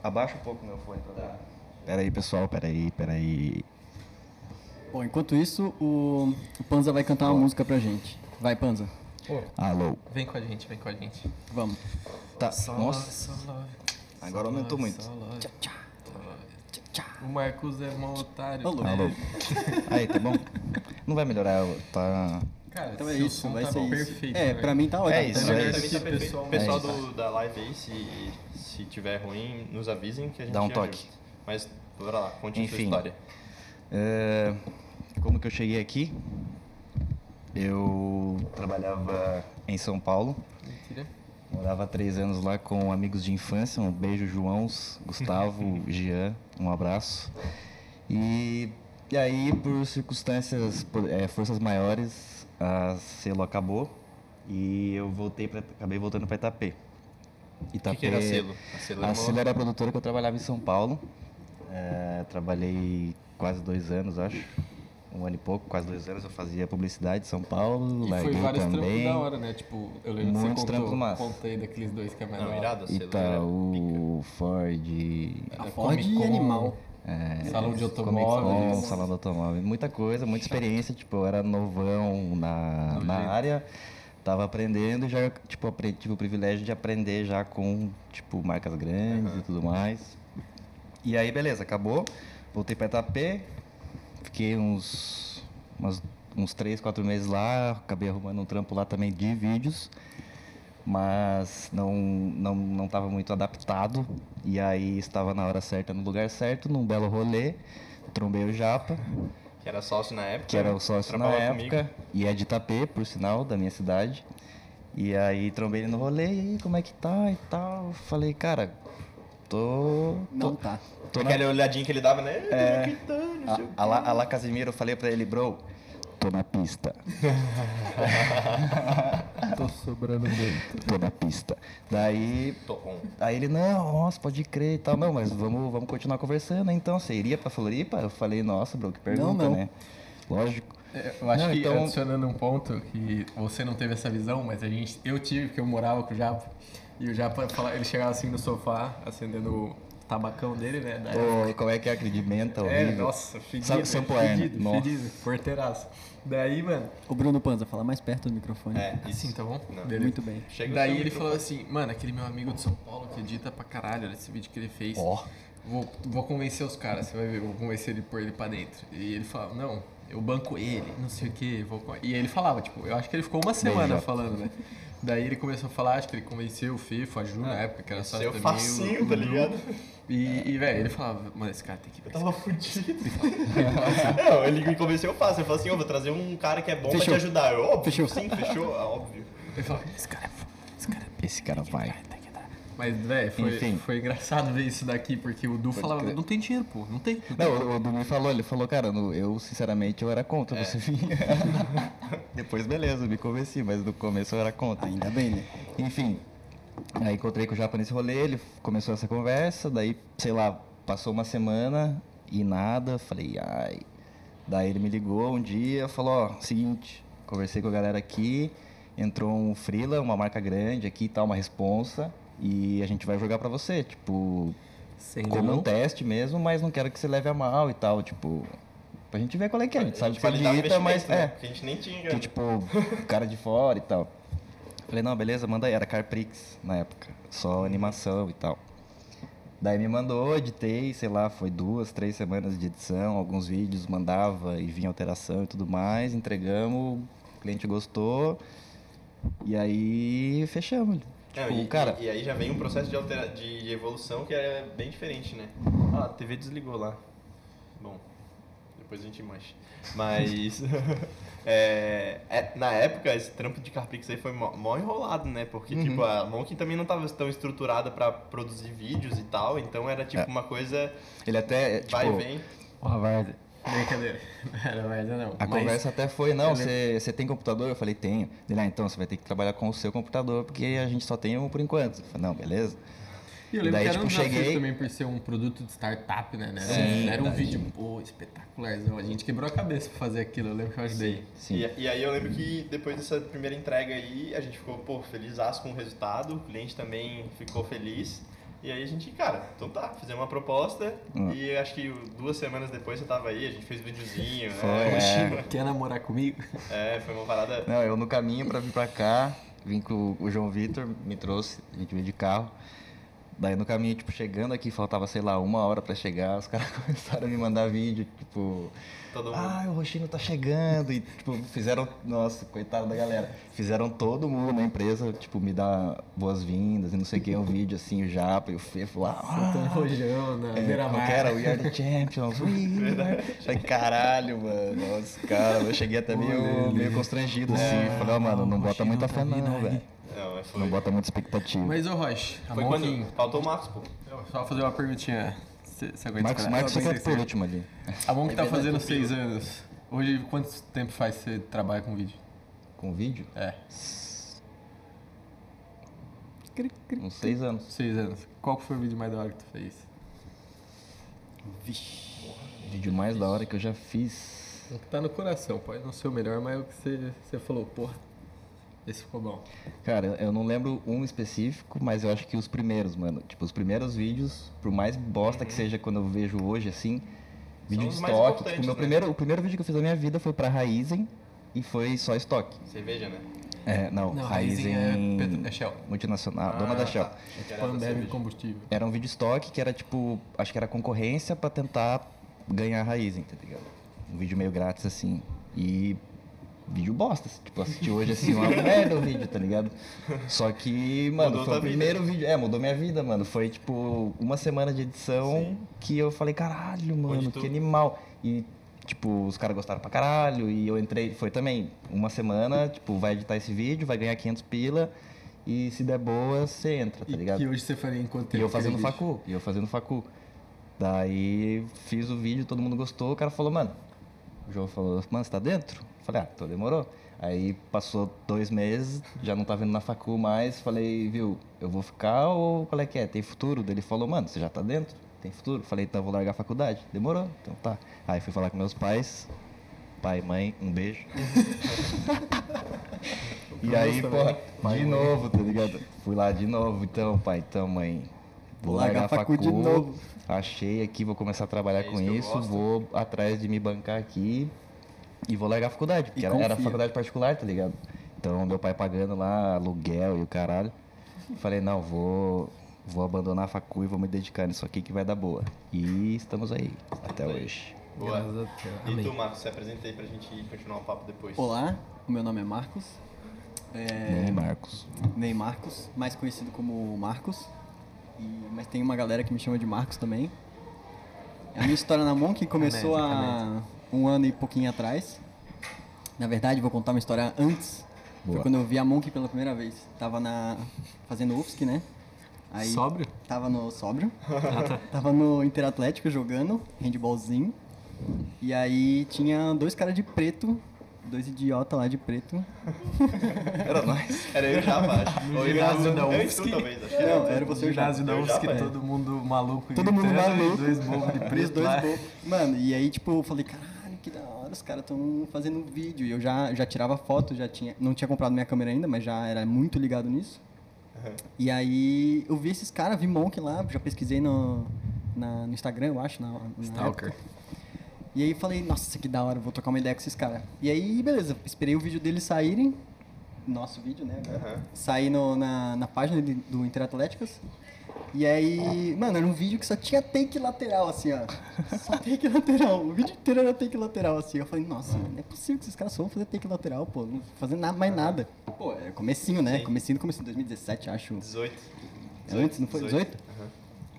Abaixa um pouco meu fone pra dar. Pera aí, pessoal, pera aí, pera aí. Bom, enquanto isso, o, o Panza vai cantar uma música pra gente. Vai, Panza. Alô. vem com a gente, vem com a gente. Vamos. Tá, Só nossa, só love, agora só aumentou love, muito. tchá, tchá. O Marcos é mó otário. Alô. Alô. Aí, tá bom? Não vai melhorar, tá... Cara, Então é seu isso, som vai tá ser isso. perfeito, É, velho. pra mim tá ótimo. É isso, Tá é isso. Tá perfeito. pessoal- Pessoal É isso. do, da live aí, se, se tiver ruim, nos avisem que a gente Dá um ajuda. toque. Mas, bora lá, conte a sua Enfim. história. É, como que eu cheguei aqui? Eu trabalhava em São Paulo. Mentira. Morava há três anos lá com amigos de infância. Um beijo, Joãos, Gustavo, Jean. Um abraço. E, e aí, por circunstâncias, por- é, forças maiores, a selo acabou. E eu voltei pra, acabei voltando para Itapê. O que, que era selo? A selo A Silo era a produtora que eu trabalhava em São Paulo. É, trabalhei quase dois anos, acho. Um ano e pouco, quase dois anos. Eu fazia publicidade em São Paulo. E foi vários também. trampos da hora, né? Tipo, eu lembro que Muitos você trampos contou, contei daqueles dois que é Não, hora. irado, a. Itaú, Ford, Era Ford Comic e Animal. é, Salão de automóveis. salão de automóvel. Muita coisa, muita experiência. Tipo, eu era novão na, na área. Tava aprendendo e já, tipo, apre- tive o privilégio de aprender já com, tipo, marcas grandes e tudo mais. E aí, beleza, acabou. Voltei para Itapê. Fiquei uns, umas- uns três, quatro meses lá. Acabei arrumando um trampo lá também de vídeos. Mas não, não, não tava muito adaptado. E aí estava na hora certa, no lugar certo, num belo rolê. Trombei o Japa, Que era sócio na época. que era o sócio na época. comigo. E é de Itapê, por sinal, da minha cidade. E aí trombei ele no rolê, e aí, como é que tá e tal. Falei, cara, tô. Não tô, tá. tô na Aquela olhadinha que ele dava, né? É. Não o a, a, lá, a lá Casimiro, eu falei pra ele, bro, tô na pista. Tô sobrando muito. Tô na pista. Daí, Tô on. aí ele, não, nossa, pode crer e tal. Não, mas vamos, vamos continuar conversando. Então, você iria pra Floripa? Eu falei, nossa, bro, que pergunta, não. né? Lógico. É, Eu acho Não, que então- adicionando um ponto que você não teve essa visão, mas a gente, eu tive, porque eu morava com o Japa. E o Japa, fala- ele chegava assim no sofá, acendendo o tabacão dele, né? da como é que é aquele de menta É, nossa, fedido. Sa- Sampoerna. fedido, Nossa. fedido, porteiraço. Daí, mano, O Bruno Panza, fala mais perto do microfone. É, isso. assim, tá bom? Não. Muito bem. Chega Daí ele microfone. falou assim, mano, aquele meu amigo de São Paulo que edita pra caralho, olha esse vídeo que ele fez. Ó. Vou, vou convencer os caras, você vai ver, vou convencer ele por ele pra dentro. E ele falava, não, eu banco ele, não sei o que. Vou... co-" E ele falava, tipo, eu acho que ele ficou uma semana falando, né? Daí ele começou a falar, acho que ele convenceu o Fifo, a Ju na época, que era só Seu também. facinho, tá ligado? E, e velho, ele falava, mano, esse cara tem que ir pra Tava fudido. Não, ele me convenceu fácil. Ele falou assim, ô, vou trazer um cara que é bom Fechou. pra te ajudar. Eu, óbvio, Fechou. sim, fechou, é óbvio. Ele falava, esse cara é foda, esse cara é Esse cara vai. Mas, velho, foi, Enfim. foi engraçado ver isso daqui, porque o Du falava, crer. não tem dinheiro, pô, não tem. Não tem. O- o Dumi falou, ele falou, cara, no- eu sinceramente eu era contra É. você vir. Depois, beleza, me convenci, mas no começo eu era contra. Ainda bem, né? Enfim, aí encontrei com o Japa nesse rolê, ele começou essa conversa, daí, sei lá, passou uma semana e nada, falei, ai. Daí ele me ligou um dia, falou, ó, seguinte, conversei com a galera aqui, entrou um freela, uma marca grande aqui e tal, uma responsa, e a gente vai jogar pra você, tipo, Sem como um não. teste mesmo, mas não quero que você leve a mal e tal, tipo, pra gente ver qual é que é, a gente sabe que acredita, mas né? é, Porque a gente nem tinha que, grana. tipo, cara de fora e tal. Falei, não, beleza, manda aí. Era Carprix na época, só animação e tal. Daí me mandou, editei, sei lá, foi duas, três semanas de edição, alguns vídeos, mandava e vinha alteração e tudo mais, entregamos, o cliente gostou, e aí fechamos. Não, Tipo, e, cara, e, e aí já vem um processo de, altera... de evolução que é bem diferente, né? Ah, a TV desligou lá. Bom, depois a gente mancha. Mas, é, é, na época, esse trampo de Carpix aí foi mó, mó enrolado, né? Porque, Uhum. tipo, a Monkey também não tava tão estruturada pra produzir vídeos e tal, então era, tipo, É. uma coisa ele até, vai e tipo, vem. Ó, Varda. Brincadeira. Não era não. A Mas- conversa até foi, não, você você tem computador? Eu falei, tenho. Ele, ah, então você vai ter que trabalhar com o seu computador, porque a gente só tem um por enquanto. Eu falei, não, beleza. E eu lembro Daí, que era um tipo, desafio cheguei- também por ser um produto de startup, né? né? Sim, era um verdade. vídeo, pô, espetacularzão. A gente quebrou a cabeça pra fazer aquilo, eu lembro que eu ajudei. Sim. E, e aí eu lembro que depois dessa primeira entrega aí, a gente ficou, pô, feliz com o resultado, o cliente também ficou feliz. E aí a gente, cara, então tá, fizemos uma proposta Hum. e acho que duas semanas depois você tava aí, a gente fez videozinho, Foi, né? é. Quer namorar comigo? É, foi uma parada. Não, eu no caminho pra vir pra cá, vim com o João Vitor, me trouxe, a gente veio de carro. Daí no caminho, tipo, chegando aqui, faltava, sei lá, uma hora pra chegar, os caras começaram a me mandar vídeo, tipo. Todo mundo. Ah, o Roxinho tá chegando. E, tipo, fizeram. Nossa, coitado da galera. Fizeram todo mundo na empresa, tipo, me dar boas-vindas e não sei o que, um vídeo assim, o Japa e o Fefo lá. Soltando rojão na É, que era? We are the champions. We are... Falei, caralho, mano. Nossa, cara, eu cheguei até meio, meio constrangido, assim. Falei, ó, mano, não bota muita fé não, velho. Não, mas foi. Não bota muita expectativa. Mas, ô Roche, a Foi quando. Faltou o Marcos, pô. Só fazer uma perguntinha. Você você aguenta Marcos? Marcos pensei por que último ali. você- A Monk tá fazendo seis anos. Hoje, quanto tempo faz que você trabalha com vídeo? Com vídeo? É, Uns seis anos. seis anos. Qual que foi o vídeo mais da hora que tu fez? Vídeo mais da hora que eu já fiz. O que tá no coração, pode não ser o melhor, mas é o que você, você falou, porra, esse ficou bom. Cara, eu não lembro um específico, mas eu acho que os primeiros, mano. Tipo, os primeiros vídeos, por mais bosta que seja quando eu vejo hoje, assim, vídeo de estoque. Tipo, meu né? primeiro, o primeiro vídeo que eu fiz na minha vida foi pra Raizen e foi só estoque. Cerveja, né? É, não, Não, Raizen, Raizen é é Shell. multinacional, dona da Shell. Tipo, Ambev combustível. Era um vídeo estoque que era tipo, acho que era concorrência pra tentar ganhar a Raizen, tá ligado? Um vídeo meio grátis assim. E vídeo bosta, tipo, assisti hoje assim, uma merda o vídeo, tá ligado? Só que, mano, Mudou foi o vida. primeiro vídeo, é, mudou minha vida, mano. Foi tipo uma semana de edição que eu falei, caralho, mano, que animal. E tipo, os caras gostaram pra caralho e eu entrei, foi também uma semana, tipo, vai editar esse vídeo, vai ganhar 500 pila e se der boa, você entra, tá E ligado? que hoje você faria em quanto tempo? E eu fazendo facu, e eu fazendo facu. Daí fiz o vídeo, todo mundo gostou, o cara falou, mano, o João falou, mano, você tá dentro? Falei, ah, tô, demorou. Aí passou dois meses, já não tá vindo na facu mais, falei, viu, eu vou ficar ou qual é que é? Tem futuro? Ele falou, mano, você já tá dentro? Tem futuro? Falei, então eu vou largar a faculdade. Demorou, então tá. Aí fui falar com meus pais, pai, mãe, um beijo. e aí, porra, de novo, tá ligado? Fui lá de novo, então, pai, então, mãe, vou largar, a facu de novo. Achei aqui, vou começar a trabalhar É com isso eu isso, vou atrás de me bancar aqui e vou largar a faculdade, porque era, era faculdade particular, tá ligado? Então, meu pai pagando lá aluguel e o caralho. Falei, não, vou, vou abandonar a facu e vou me dedicar nisso aqui que vai dar boa. E estamos aí, até hoje. Boa. Graças a Deus. E tu, Marcos, se apresenta aí pra gente continuar o papo depois. Olá, o meu nome é Marcos. É, Ney Marcos. Ney Marcos, mais conhecido como Marcos. E- mas tem uma galera que me chama de Marcos também. A minha história na Monk começou há um ano e pouquinho atrás. Na verdade, vou contar uma história antes. Foi Boa. quando eu vi a Monk pela primeira vez. Tava na fazendo UFSC, né? Aí Sóbrio? Tava no sóbrio. tava no Interatlético jogando handballzinho. E aí tinha dois caras de preto, dois idiota lá de preto. Era nós. Era eu já, acho. Ou ginásio da e UFSC. tu, talvez. Acho que Não, era. você e o ginásio da UFSC, todo mundo maluco Todo mundo e maluco. dois bobos de preto dois lá. bobos. Mano, e aí, tipo, eu falei, caralho, que da hora, os caras estão fazendo vídeo. E eu já, já tirava foto, já tinha. Não tinha comprado minha câmera ainda, mas já era muito ligado nisso. E aí eu vi esses caras, vi Monk lá, já pesquisei no, na- no Instagram, eu acho, na, na Stalker. época. E aí falei, nossa, que da hora, vou trocar uma ideia com esses caras. E aí, beleza, esperei o vídeo deles saírem. Nosso vídeo, né? Sair no- na, na página de- do Interatléticas. E aí, mano, era um vídeo que só tinha take lateral, assim, ó. Só take lateral. O vídeo inteiro era take lateral, assim. Eu falei, nossa, mano, não é possível que esses caras só vão fazer take lateral, pô. Não fazer nada, mais nada. Pô, é comecinho, né? Sim. Comecinho, comecinho, 2017, acho. 18. Antes, não foi? 18? Aham.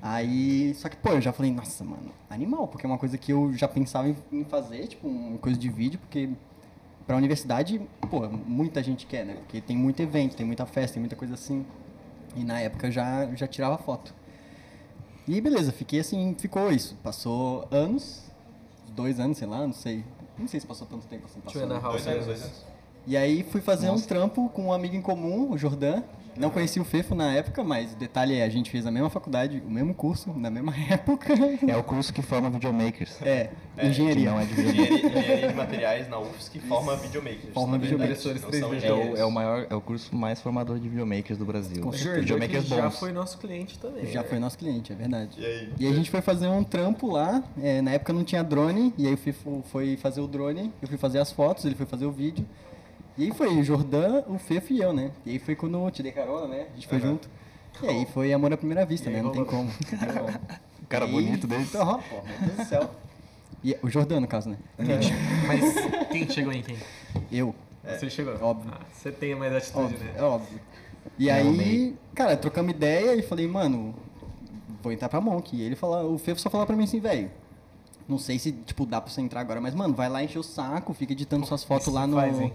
Aí, só que, pô, eu já falei, nossa, mano, animal, porque é uma coisa que eu já pensava em, em fazer, tipo, uma coisa de vídeo, porque pra universidade, pô, muita gente quer, né? Porque tem muito evento, tem muita festa, tem muita coisa assim. E na época já, já tirava foto. E beleza, fiquei assim, ficou isso. Passou anos, dois anos, sei lá, não sei. Não sei se passou tanto tempo assim. Passou, né? Dois anos, dois anos. E aí fui fazer um trampo com um amigo em comum, o Jordan. Não conhecia o Fefo na época, mas o detalhe é, a gente fez a mesma faculdade, o mesmo curso, na mesma época. É o curso que forma videomakers. É, É, engenharia. Que não é de videomakers. Engenharia, engenharia de materiais na UFSC que forma videomakers. Forma 3D. É o, é o maior, é o curso mais formador de videomakers do Brasil. Com certeza. Videomakers já bons. foi nosso cliente também. Já né? foi nosso cliente, é verdade. E aí? E a gente foi fazer um trampo lá, é, na época não tinha drone, e aí o Fefo foi fazer o drone, eu fui fazer as fotos, ele foi fazer o vídeo. E aí foi o Jordan, o Fefo e eu, né? E aí foi quando eu te dei carona, né? A gente foi Aham. junto. E aí foi amor à primeira vista, E né? Não tem como. O cara E- bonito desse. Ó, pô, meu Deus do céu. E, o Jordão, no caso, né? Mas quem chegou em quem? Eu. Você chegou? óbvio. Ah, você tem mais atitude, Óbvio, né? é óbvio. E Eu aí, amei. cara, trocamos ideia e falei, mano, vou entrar pra Monk. E ele falou, o Fefo só falou pra mim assim, velho, não sei se, tipo, dá pra você entrar agora, mas, mano, vai lá encher o saco, fica editando suas fotos Isso lá no... faz, hein?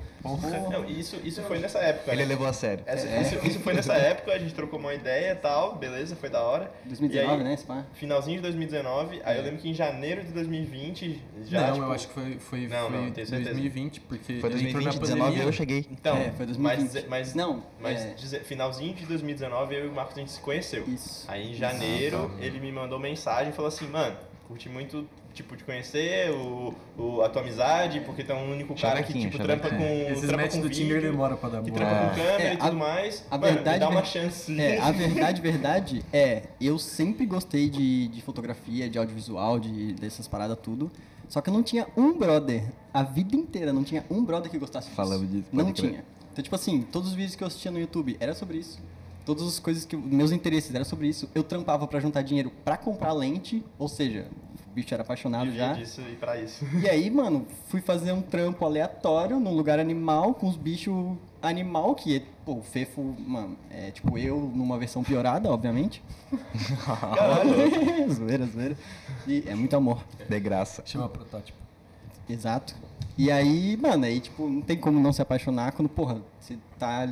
Não, isso, isso foi nessa época. Ele né? levou a sério. Essa- isso, isso foi nessa época, a gente trocou uma ideia e tal, beleza, foi da hora. 2019, E aí, né, esse pá? Finalzinho de 2019, aí eu lembro que em janeiro de 2020 já. não, tipo, eu acho que foi, foi, Não, foi não, tenho certeza. 2020, porque Foi ele entrou 2020, na 19 pandemia. eu cheguei. Então, É, foi 2020. mas, mas, Não, mas é. finalzinho de 2019 eu e o Marcos a gente se conheceu. Isso. Aí em janeiro ele me mandou mensagem e falou assim, mano, curti muito tipo de conhecer o, o- a tua amizade, porque tu é um único cara que tipo trampa com. Esses trampa com do Tinder vídeo, demora pra dar que trampa com câmera É, e tudo a- mais. a Mano, verdade dá uma ver- chance. É, a verdade, verdade é, eu sempre gostei de, de fotografia, de audiovisual, de, dessas paradas tudo. Só que eu não tinha um brother, a vida inteira, não tinha um brother que gostasse disso. Falamos disso, Não crer. tinha. Então, tipo assim, todos os vídeos que eu assistia no YouTube era sobre isso. Todas as coisas que. eu- Meus interesses eram sobre isso. Eu trampava pra juntar dinheiro pra comprar lente, ou seja, bicho era apaixonado Vivia já. disso e pra isso. E aí, mano, fui fazer um trampo aleatório num lugar animal, com os bichos animal, que, pô, o Fefo, mano, é tipo eu numa versão piorada, obviamente. Caralho! zoeira, zoeira. E é muito amor. De graça. Chama protótipo. Exato. E aí, mano, aí, tipo, não tem como não se apaixonar quando, porra, você tá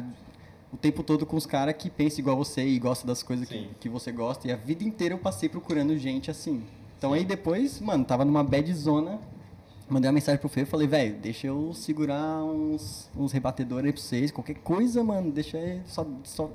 o tempo todo com os caras que pensam igual você e gostam das coisas que, que você gosta. E a vida inteira eu passei procurando gente assim. Então aí depois, mano, tava numa bad zona. Mandei uma mensagem pro Fê e falei, velho, deixa eu segurar uns, uns rebatedores aí pra vocês. Qualquer coisa, mano, deixa aí. Só, só,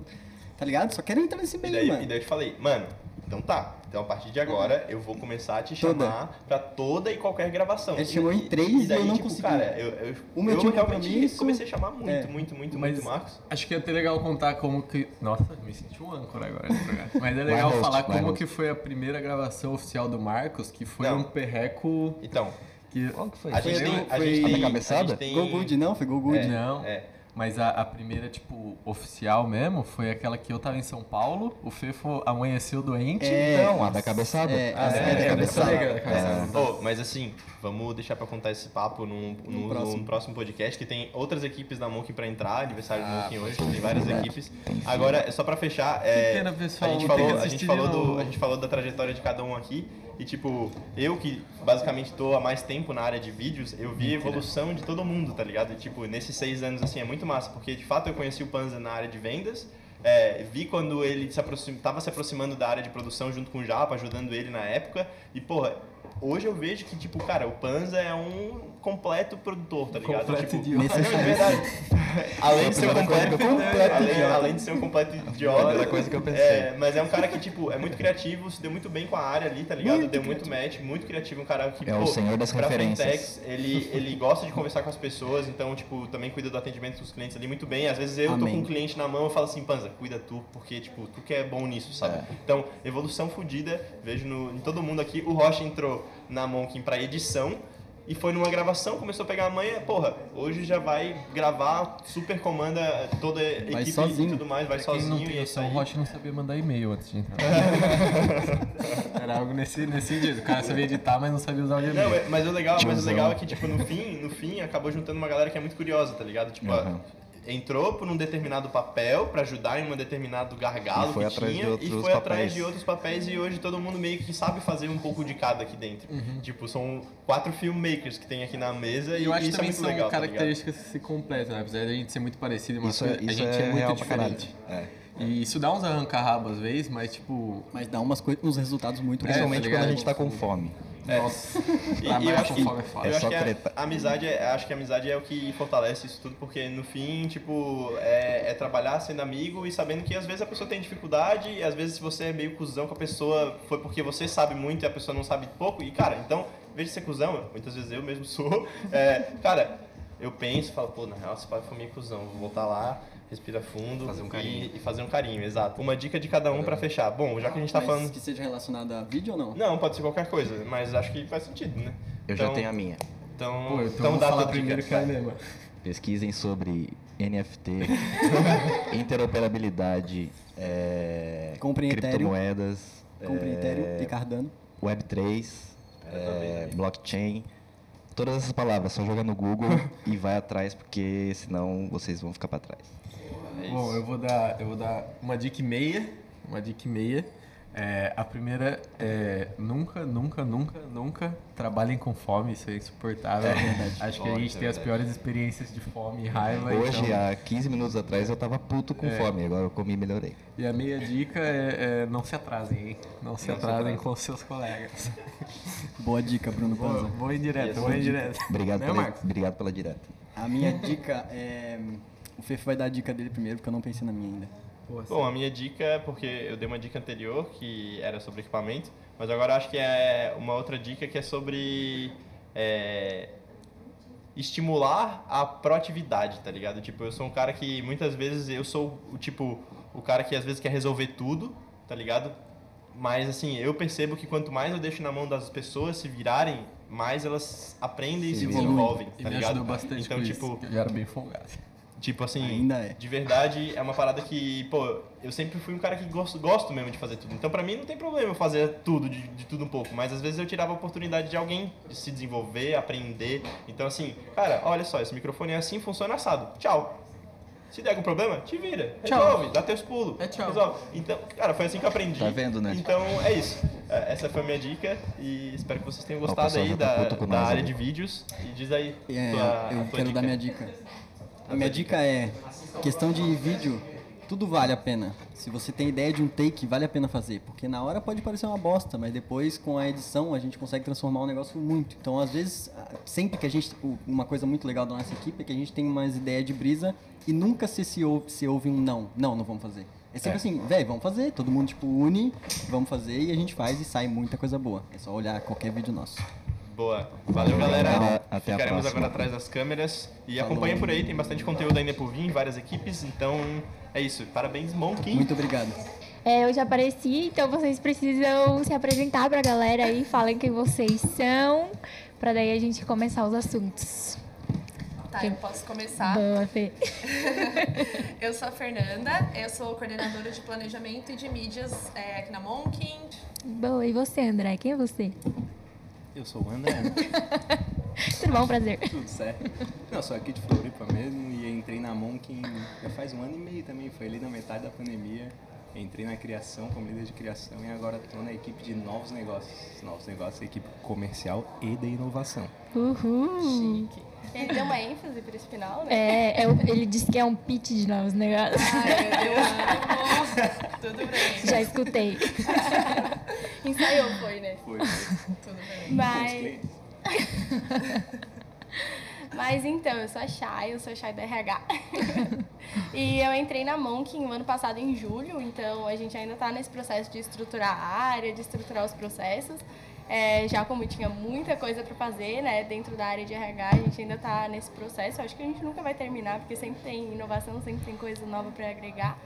tá ligado? Só quero entrar nesse E meio, daí, mano. e daí eu te falei, mano, então tá. Então a partir de agora eu vou começar a te Toda. chamar pra toda e qualquer gravação. Ele chamou em três e e daí, eu não tipo, consegui. Cara, eu, eu, O meu eu realmente compromisso. comecei a chamar muito, É. muito, muito, Mas muito Marcos. acho que é até legal contar como que. Nossa, me senti um âncora agora. nesse programa. Mas é legal host, falar como host. que foi a primeira gravação oficial do Marcos, que foi Não. um perreco Então, que. Qual que foi? a gente Foi- tem. A foi- gente Até tem. cabeçada? A gente tem Go Good, não? Foi Go Good. Não. É. Mas a, a primeira, tipo, oficial mesmo, foi aquela que eu tava em São Paulo, o Fefo amanheceu doente. É, Então, a da cabeçada. É, Ah, é, é da é, cabeçada. é, da cabeçada. Oh, mas assim, vamos deixar pra contar esse papo num, num, próximo. num próximo podcast, que tem outras equipes da Monkey pra entrar, aniversário do Ah, Monkey hoje, tem várias Verdade. equipes. Agora, é só pra fechar, é, pena, pessoal, a gente falou, a gente falou do, a gente falou da trajetória de cada um aqui e tipo, eu que basicamente tô há mais tempo na área de vídeos, eu vi a evolução de todo mundo, tá ligado? E, tipo, nesses seis anos assim é muito massa, porque de fato eu conheci o Panza na área de vendas. é, vi quando ele se aproxim, se aproximando da área de produção junto com o Japa, ajudando ele na época. E, porra, hoje eu vejo que, tipo, cara, o Panza é um completo produtor, tá ligado? Completo tipo, idiota. Verdade. além de ser um completo, Completo além, idiota. além de ser um completo idiota. Primeira coisa que eu pensei. É, mas é um cara que, tipo, é muito criativo, se deu muito bem com a área ali, tá ligado? Muito deu muito match, muito criativo, um cara que, É o pô, senhor das pra referências. fintechs, ele, ele gosta de conversar com as pessoas, então, tipo, também cuida do atendimento dos clientes ali muito bem. Às vezes eu tô Amém. com um cliente na mão, eu falo assim, Panza, cuida tu, porque, tipo, tu que é bom nisso, sabe? É. Então, evolução fodida, vejo no, em todo mundo aqui. O Rocha entrou na Monkin pra edição, e foi numa gravação, começou a pegar a manha, porra, hoje já vai gravar, super comanda toda a equipe sozinho. e tudo mais, vai Pra quem não sozinho tem e é isso aí. o Rocha não sabia mandar e-mail antes de entrar. Era algo nesse, nesse sentido. O cara sabia editar, mas não sabia usar o Não, e-mail. é- mas o legal, mas o legal é que, tipo, no fim, no fim, acabou juntando uma galera que é muito curiosa, tá ligado? Tipo, Uhum. Entrou por um determinado papel pra ajudar em um determinado gargalo E foi que atrás tinha de outros e foi atrás papéis. de outros papéis e hoje todo mundo meio que sabe fazer um pouco de cada aqui dentro. Tipo, são quatro filmmakers que tem aqui na mesa e E eu acho isso é também muito são legal, tá características que se completam, né? Apesar de a gente ser muito parecido, mas Isso é- a isso gente é é, muito diferente. É. E isso dá uns arranca-rabo às vezes, mas tipo. Mas dá umas coisas, uns resultados muito É, Principalmente tá quando a gente tá com fome. Nossa. E, eu Trabalhar acho com que, é eu É acho que a- a, amizade, é, acho que a amizade é o que fortalece isso tudo, porque no fim, tipo, é, é trabalhar sendo amigo e sabendo que às vezes a pessoa tem dificuldade e às vezes se você é meio cuzão com a pessoa, foi porque você sabe muito e a pessoa não sabe pouco. E cara, então, em vez de ser cuzão, muitas vezes eu mesmo sou, é, cara, eu penso, falo, pô, na real, esse pai foi meio cuzão, vou voltar lá. Respira fundo Fazer um e- carinho. E, fazer um carinho, exato. Uma dica de cada um pra fechar. Bom, já que a gente tá Mas falando. que seja relacionado a vídeo ou não? Não, pode ser qualquer coisa, mas acho que faz sentido, né? Eu Então- já tenho a minha. Então, Pô, então, então dá falar tua primeiro dica. que é Lema. pesquisem sobre NFT, interoperabilidade, é, Comprem Ethereum. criptomoedas, Compre é, Ethereum e Cardano. Web3, é, blockchain. Todas essas palavras, só joga no Google e vai atrás, porque senão vocês vão ficar para trás. Bom, eu vou dar, eu vou dar uma dica e meia, uma dica e meia. É, a primeira é nunca, nunca, nunca, nunca trabalhem com fome, isso é insuportável. Acho que a gente tem as piores experiências de fome e raiva. Hoje, então- há 15 minutos atrás, eu tava puto com É. fome, agora eu comi e melhorei. E a meia dica é, é não se atrasem, hein? Não se atrasem com seus colegas. Boa dica, Bruno Boa, Panza. boa indireta, boa indireta. Obrigado, Né, pela, Marcos? obrigado pela direta. A minha dica é. O Fefo vai dar a dica dele primeiro, porque eu não pensei na minha ainda. Bom, a minha dica é porque eu dei uma dica anterior que era sobre equipamento, mas agora acho que é uma outra dica que é sobre é, estimular a proatividade, tá ligado? Tipo, eu sou um cara que muitas vezes eu sou o tipo o cara que às vezes quer resolver tudo, tá ligado? Mas assim, eu percebo que quanto mais eu deixo na mão das pessoas se virarem, mais elas aprendem e se desenvolvem, E tá me ligado? ajudou bastante então, com tipo, isso, eu era bem folgado. Tipo assim, Ainda é. de verdade, é uma parada que, pô, eu sempre fui um cara que gosto, gosto mesmo de fazer tudo. Então, pra mim, não tem problema eu fazer tudo, de, de tudo um pouco. Mas às vezes eu tirava a oportunidade de alguém de se desenvolver, aprender. Então, assim, cara, olha só, esse microfone é assim, funciona assado. Tchau. Se der algum problema, te vira. Tchau. Resolve, dá teus pulos. É tchau. Resolve. Então, cara, foi assim que eu aprendi. Tá vendo, né? Então, é isso. É, Essa foi a minha dica e espero que vocês tenham gostado aí tá da, da área ali. de vídeos. E diz aí. É, tua- a eu tua quero dica. dar minha dica. A minha dica é: questão de vídeo, tudo vale a pena. Se você tem ideia de um take, vale a pena fazer. Porque na hora pode parecer uma bosta, mas depois com a edição a gente consegue transformar o negócio muito. Então, às vezes, sempre que a gente. Uma coisa muito legal da nossa equipe é que a gente tem umas ideias de brisa e nunca se, se, ouve, se ouve um não. Não, não vamos fazer. É sempre assim, velho, vamos fazer. Todo mundo, tipo, une, vamos fazer e a gente faz e sai muita coisa boa. É só olhar qualquer vídeo nosso. Boa. Valeu, Valeu, galera. galera. Até a Ficaremos agora atrás das câmeras. E Falou. acompanha por aí, tem bastante conteúdo ainda por vir, várias equipes. Então, é isso. Parabéns, Monkey. Muito obrigado. É, eu já apareci, então vocês precisam se apresentar pra galera aí, falem quem vocês são, pra daí a gente começar os assuntos. Tá, eu posso começar. Boa, Fê. Eu sou a Fernanda, eu sou coordenadora de planejamento e de mídias é, aqui na Monkin. Boa, e você, André? Quem é você? Eu sou o André, Tudo bom, prazer. tudo certo. Não, sou aqui de Floripa mesmo e entrei na Monkin já faz um ano e meio também, foi ali na metade da pandemia. Entrei na criação, como líder de criação e agora estou na equipe de novos negócios. Novos negócios, equipe comercial e de inovação. Uhul. Ele deu uma ênfase para esse final, né? É, é o- ele disse que é um pitch de novos negócios. Ai, meu Deus. Tudo bem. Já escutei. Ensaiou, foi, né? Foi. Tudo bem. Mas, mas então, eu sou a Chay, eu sou a Chay da RH. e eu entrei na Monk no ano passado, em julho, então a gente ainda está nesse processo de estruturar a área, de estruturar os processos. É, já como tinha muita coisa para fazer né, dentro da área de RH, a gente ainda está nesse processo. Acho que a gente nunca vai terminar, porque sempre tem inovação, sempre tem coisa nova para agregar.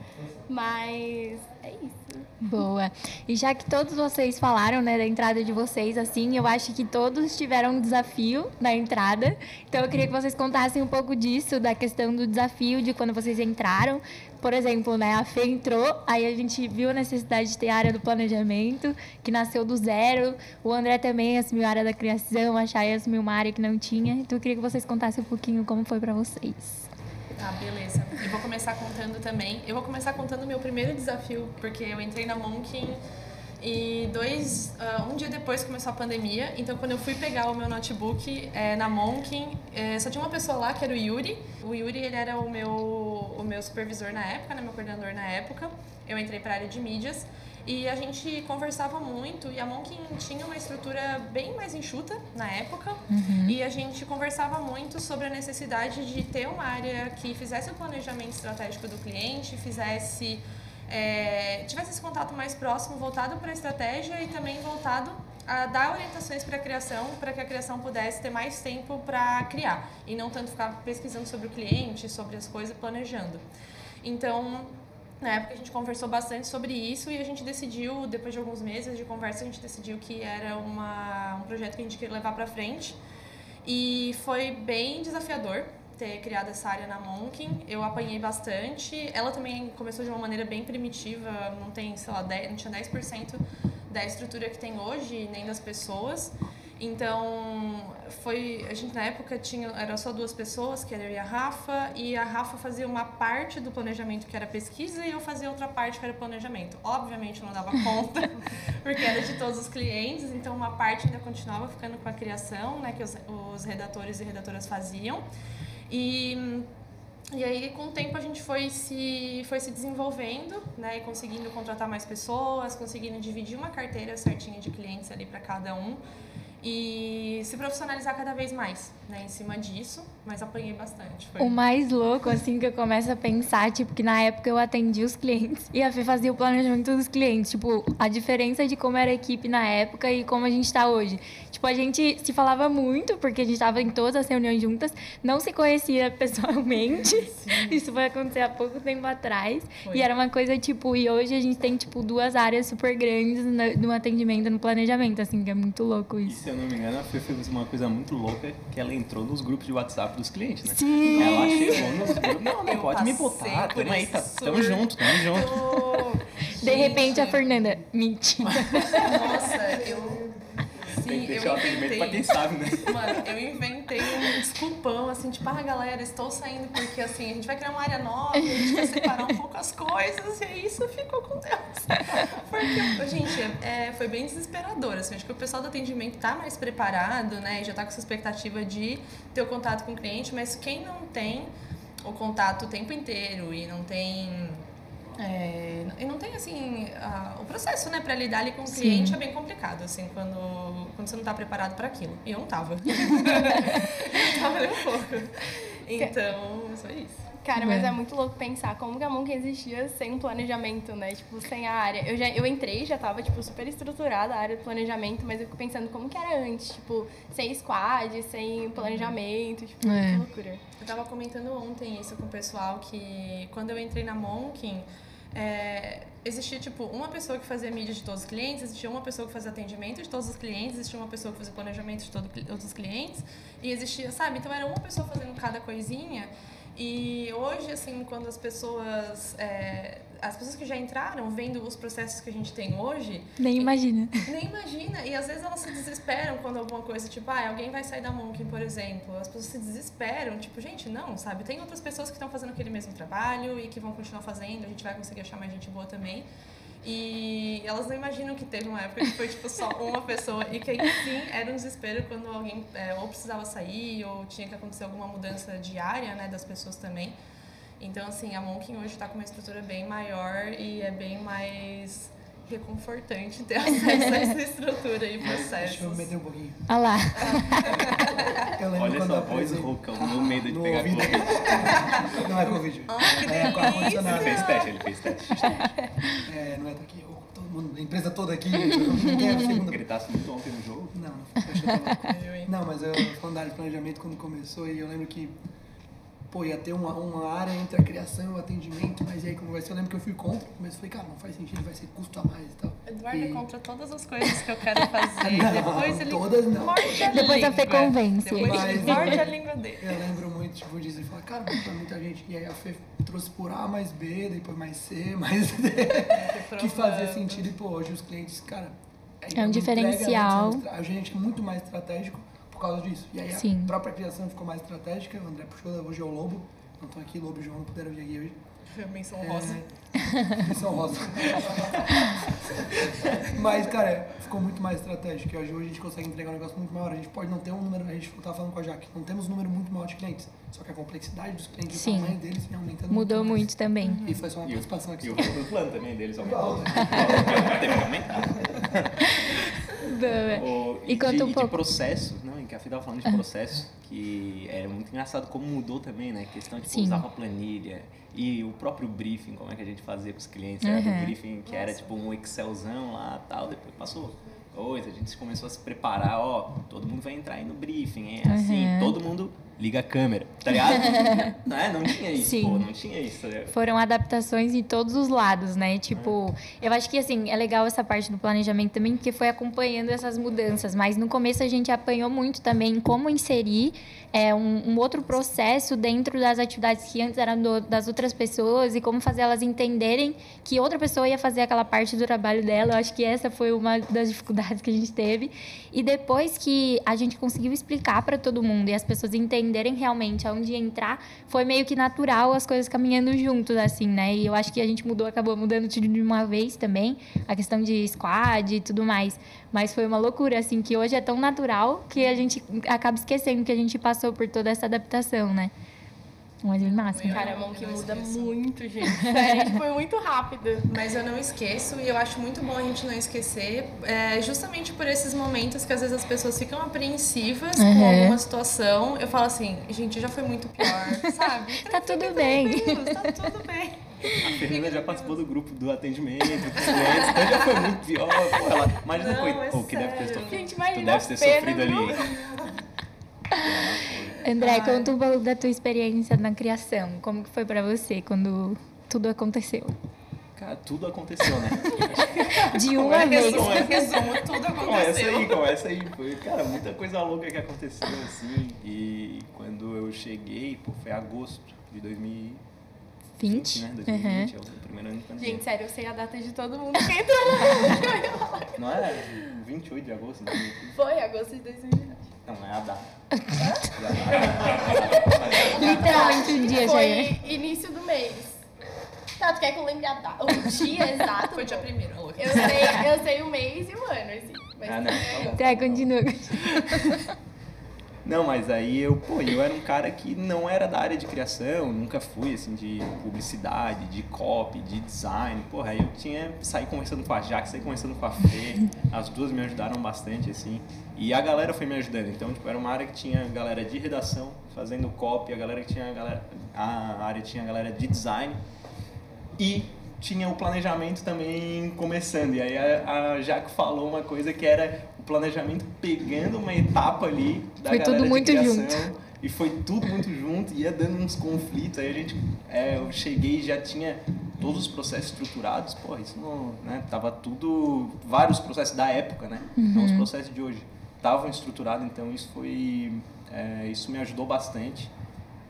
Mas é isso. Boa. E já que todos vocês falaram, né, da entrada de vocês, assim, eu acho que todos tiveram um desafio na entrada. Então eu queria que vocês contassem um pouco disso, da questão do desafio de quando vocês entraram. Por exemplo, né, a Fê entrou, aí a gente viu a necessidade de ter a área do planejamento, que nasceu do zero. O André também assumiu a área da criação, a Chay assumiu uma área que não tinha. Então eu queria que vocês contassem um pouquinho como foi pra vocês. Tá, beleza. Eu vou começar contando também. Eu vou começar contando o meu primeiro desafio, porque eu entrei na Monkin e dois, ah, um dia depois começou a pandemia. Então, quando eu fui pegar o meu notebook eh, na Monkin, eh, só tinha uma pessoa lá, que era o Yuri. O Yuri, ele era o meu, o meu supervisor na época, né, meu coordenador na época. Eu entrei para a área de mídias. E a gente conversava muito e a Monkin tinha uma estrutura bem mais enxuta na época. E a gente conversava muito sobre a necessidade de ter uma área que fizesse o planejamento estratégico do cliente, fizesse é, tivesse esse contato mais próximo, voltado para a estratégia e também voltado a dar orientações para a criação, para que a criação pudesse ter mais tempo para criar e não tanto ficar pesquisando sobre o cliente, sobre as coisas, planejando. Então, na época a gente conversou bastante sobre isso e a gente decidiu, depois de alguns meses de conversa, a gente decidiu que era uma, um projeto que a gente queria levar para frente. E foi bem desafiador. Ter criado essa área na Monkin. Eu apanhei bastante. Ela também começou de uma maneira bem primitiva, não tem, sei lá, 10, não tinha 10% da estrutura que tem hoje, nem das pessoas. Então, foi, a gente na época tinha, era só duas pessoas, que era eu e a Rafa, e a Rafa fazia uma parte do planejamento que era pesquisa e eu fazia outra parte que era planejamento. Obviamente não dava conta, porque era de todos os clientes, então uma parte ainda continuava ficando com a criação, né, que os, os redatores e redatoras faziam. E e aí, com o tempo, a gente foi se, foi se desenvolvendo, né? E conseguindo contratar mais pessoas, conseguindo dividir uma carteira certinha de clientes ali para cada um e se profissionalizar cada vez mais, né, em cima disso, mas apanhei bastante. Foi. O mais louco, assim, que eu começo a pensar, tipo, que na época eu atendi os clientes e a Fê fazia o planejamento dos clientes, tipo, a diferença de como era a equipe na época e como a gente está hoje. Tipo, a gente se falava muito, porque a gente estava em todas as reuniões juntas, não se conhecia pessoalmente, Sim. isso foi acontecer há pouco tempo atrás, foi. e era uma coisa, tipo, e hoje a gente tem, tipo, duas áreas super grandes no, no atendimento, no planejamento, assim, que é muito louco isso. isso eu não me engano, fez uma coisa muito louca, que ela entrou nos grupos de WhatsApp dos clientes, né? Sim! Ela chegou nos grupos. Não, não pode me botar. Tamo aí, tá, tamo junto, tamo junto. De repente a Fernanda, mentira. Nossa, eu Sim, eu inventei. Pra quem sabe, né? Mano, eu inventei um desculpão, assim, tipo, ah, galera, estou saindo porque, assim, a gente vai criar uma área nova, a gente quer separar um pouco as coisas, e aí isso ficou com Deus. Porque, gente, é, foi bem desesperador, assim, acho que o pessoal do atendimento tá mais preparado, né, já tá com essa expectativa de ter o contato com o cliente, mas quem não tem o contato o tempo inteiro e não tem é, e não tem assim a, o processo né para lidar ali com o Sim. cliente é bem complicado assim quando quando você não está preparado para aquilo. E eu não tava. Eu tava nem um pouco então só isso Cara, mas é. é muito louco pensar como que a Monk existia sem um planejamento, né? Tipo, sem a área. Eu, já, eu entrei, já tava, tipo, super estruturada a área do planejamento, mas eu fico pensando como que era antes, tipo, sem squad, sem planejamento, tipo, é. que loucura. Eu tava comentando ontem isso com o pessoal, que quando eu entrei na Monkin, é, existia tipo uma pessoa que fazia mídia de todos os clientes, existia uma pessoa que fazia atendimento de todos os clientes, existia uma pessoa que fazia planejamento de todos os clientes e existia, sabe? Então era uma pessoa fazendo cada coisinha. E hoje, assim, quando as pessoas é, as pessoas que já entraram, vendo os processos que a gente tem hoje. Nem imagina. Nem imagina. E às vezes elas se desesperam quando alguma coisa, tipo, ah, alguém vai sair da Monk, por exemplo. As pessoas se desesperam, tipo, gente, não, sabe? Tem outras pessoas que estão fazendo aquele mesmo trabalho e que vão continuar fazendo, a gente vai conseguir achar mais gente boa também. E elas não imaginam que teve uma época que foi tipo só uma pessoa e que sim era um desespero quando alguém é, ou precisava sair ou tinha que acontecer alguma mudança diária, né, das pessoas também. Então, assim, a Monkin hoje está com uma estrutura bem maior e é bem mais reconfortante ter acesso a essa estrutura e processos. Deixa eu meter um pouquinho. Olha lá. Eu lembro Olha essa voz rouca, o meu medo de pegar Covid. Não é Covid. Oh, é com ar-condicionado. Ele fez teste, ele fez teste. É, não é daqui. Todo mundo, a empresa toda aqui. Ninguém é a segunda. Gritasse muito ontem no jogo? Não, não. Não, mas eu falando da área de planejamento quando começou e eu lembro que pô, ia ter uma, uma área entre a criação e o atendimento, mas e aí como vai ser? Eu lembro que eu fui contra, no começo eu falei, cara, não faz sentido, vai ser custo a mais e tal. Eduardo é e... é contra todas as coisas que eu quero fazer, não, depois ele todas não. morde a Depois a Fê convence. Depois ele morde a língua dele. Eu lembro muito, tipo, disso, e falar, cara, pra muita gente, e aí a Fê trouxe por A mais B, depois mais C, mais D, que fazia sentido, e pô, hoje os clientes, cara... É um diferencial. Entrega, a gente é muito mais estratégico, causa disso. E aí Sim. a própria criação ficou mais estratégica, o André puxou, hoje é o Lobo, não estão aqui, Lobo e João não puderam vir aqui hoje. Menção é... rosa. Menção rosa. Mas, cara, ficou muito mais estratégico. Hoje, hoje a gente consegue entregar um negócio muito maior. A gente pode não ter um número, a gente estava falando com a Jaque, não temos um número muito maior de clientes. Só que a complexidade dos clientes, Sim. o tamanho deles vem aumentando Mudou muito, muito também. Uhum. E foi só uma participação aqui. E o plano também deles aumentou. O plano teve que aumentar. E, quanto de, um pouco... de processo, em que a Fih estava falando de processo, que é muito engraçado como mudou também, né? A questão de tipo, usar uma planilha e o próprio briefing, como é que a gente fazia com os clientes. Era uhum. briefing que era tipo um Excelzão lá tal, depois passou coisa, a gente começou a se preparar, ó, todo mundo vai entrar aí no briefing, é assim, uhum. todo mundo liga a câmera, tá ligado? não, é, não tinha isso, Sim. pô, não tinha isso, ligado? Foram adaptações em todos os lados, né? Tipo, eu acho que assim, é legal essa parte do planejamento também, porque foi acompanhando essas mudanças. Mas no começo a gente apanhou muito também como inserir é, um, um outro processo dentro das atividades que antes eram do- das outras pessoas e como fazer elas entenderem que outra pessoa ia fazer aquela parte do trabalho dela. Eu acho que essa foi uma das dificuldades que a gente teve. E depois que a gente conseguiu explicar para todo mundo e as pessoas entenderem realmente aonde entrar, foi meio que natural as coisas caminhando juntos, assim, né? E eu acho que a gente mudou, acabou mudando tudo de uma vez também, a questão de squad e tudo mais. Mas foi uma loucura, assim, que hoje é tão natural que a gente acaba esquecendo que a gente passou por toda essa adaptação, né? Mas é massa. Cara, a mão que muda muito, gente. Sério, foi muito rápido. Mas eu não esqueço e eu acho muito bom a gente não esquecer, é, justamente por esses momentos que às vezes as pessoas ficam apreensivas com Uhum. alguma situação. Eu falo assim, gente, já foi muito pior, sabe? Tá tudo bem. Tá tudo bem. A Fernanda já participou do grupo do atendimento, dos clientes, então já foi muito pior. Pô, ela, imagina, Não, foi, é pô, que deve ter sofrido. Gente, Tu imagina deve ter sofrido ali. André, conta um pouco da tua experiência na criação. Como que foi pra você quando tudo aconteceu? Cara, tudo aconteceu, né? De uma vez. Resumo, resumo, tudo Começa aconteceu. aí, começa aí. Foi, cara, muita coisa louca que aconteceu, assim. E quando eu cheguei, pô, foi agosto de 2020, 20? né? Uhum. 2020, é o primeiro ano de pandemia. Gente, sério, eu sei a data de todo mundo que entrou. Não é 28 de agosto de 2020? Foi agosto de 2020. Não, não é a data. Literalmente um dia já Foi é. início do mês. Tá, tu quer que eu lembre a data? O dia exato? Foi dia primeiro, louca. Eu sei, eu sei o mês e o ano, assim. Mas Ah, não, tá. Tá, continua. Não, mas aí eu, pô, eu era um cara que não era da área de criação, nunca fui, assim, de publicidade, de copy, de design. Porra, aí eu tinha, saí conversando com a Jaque, saí conversando com a Fê, as duas me ajudaram bastante, assim. E a galera foi me ajudando, então, tipo, era uma área que tinha galera de redação fazendo copy, a galera que tinha a galera, a área tinha a galera de design e tinha o planejamento também começando. E aí a, a Jaque falou uma coisa que era o planejamento pegando uma etapa ali da Foi tudo muito criação, junto. E foi tudo muito junto, ia dando uns conflitos. Aí a gente, é, eu cheguei e já tinha todos os processos estruturados. Pô, isso não, né? Tava tudo, vários processos da época, né? Não os Uhum. processos de hoje. Estavam estruturados, então isso foi, é, isso me ajudou bastante.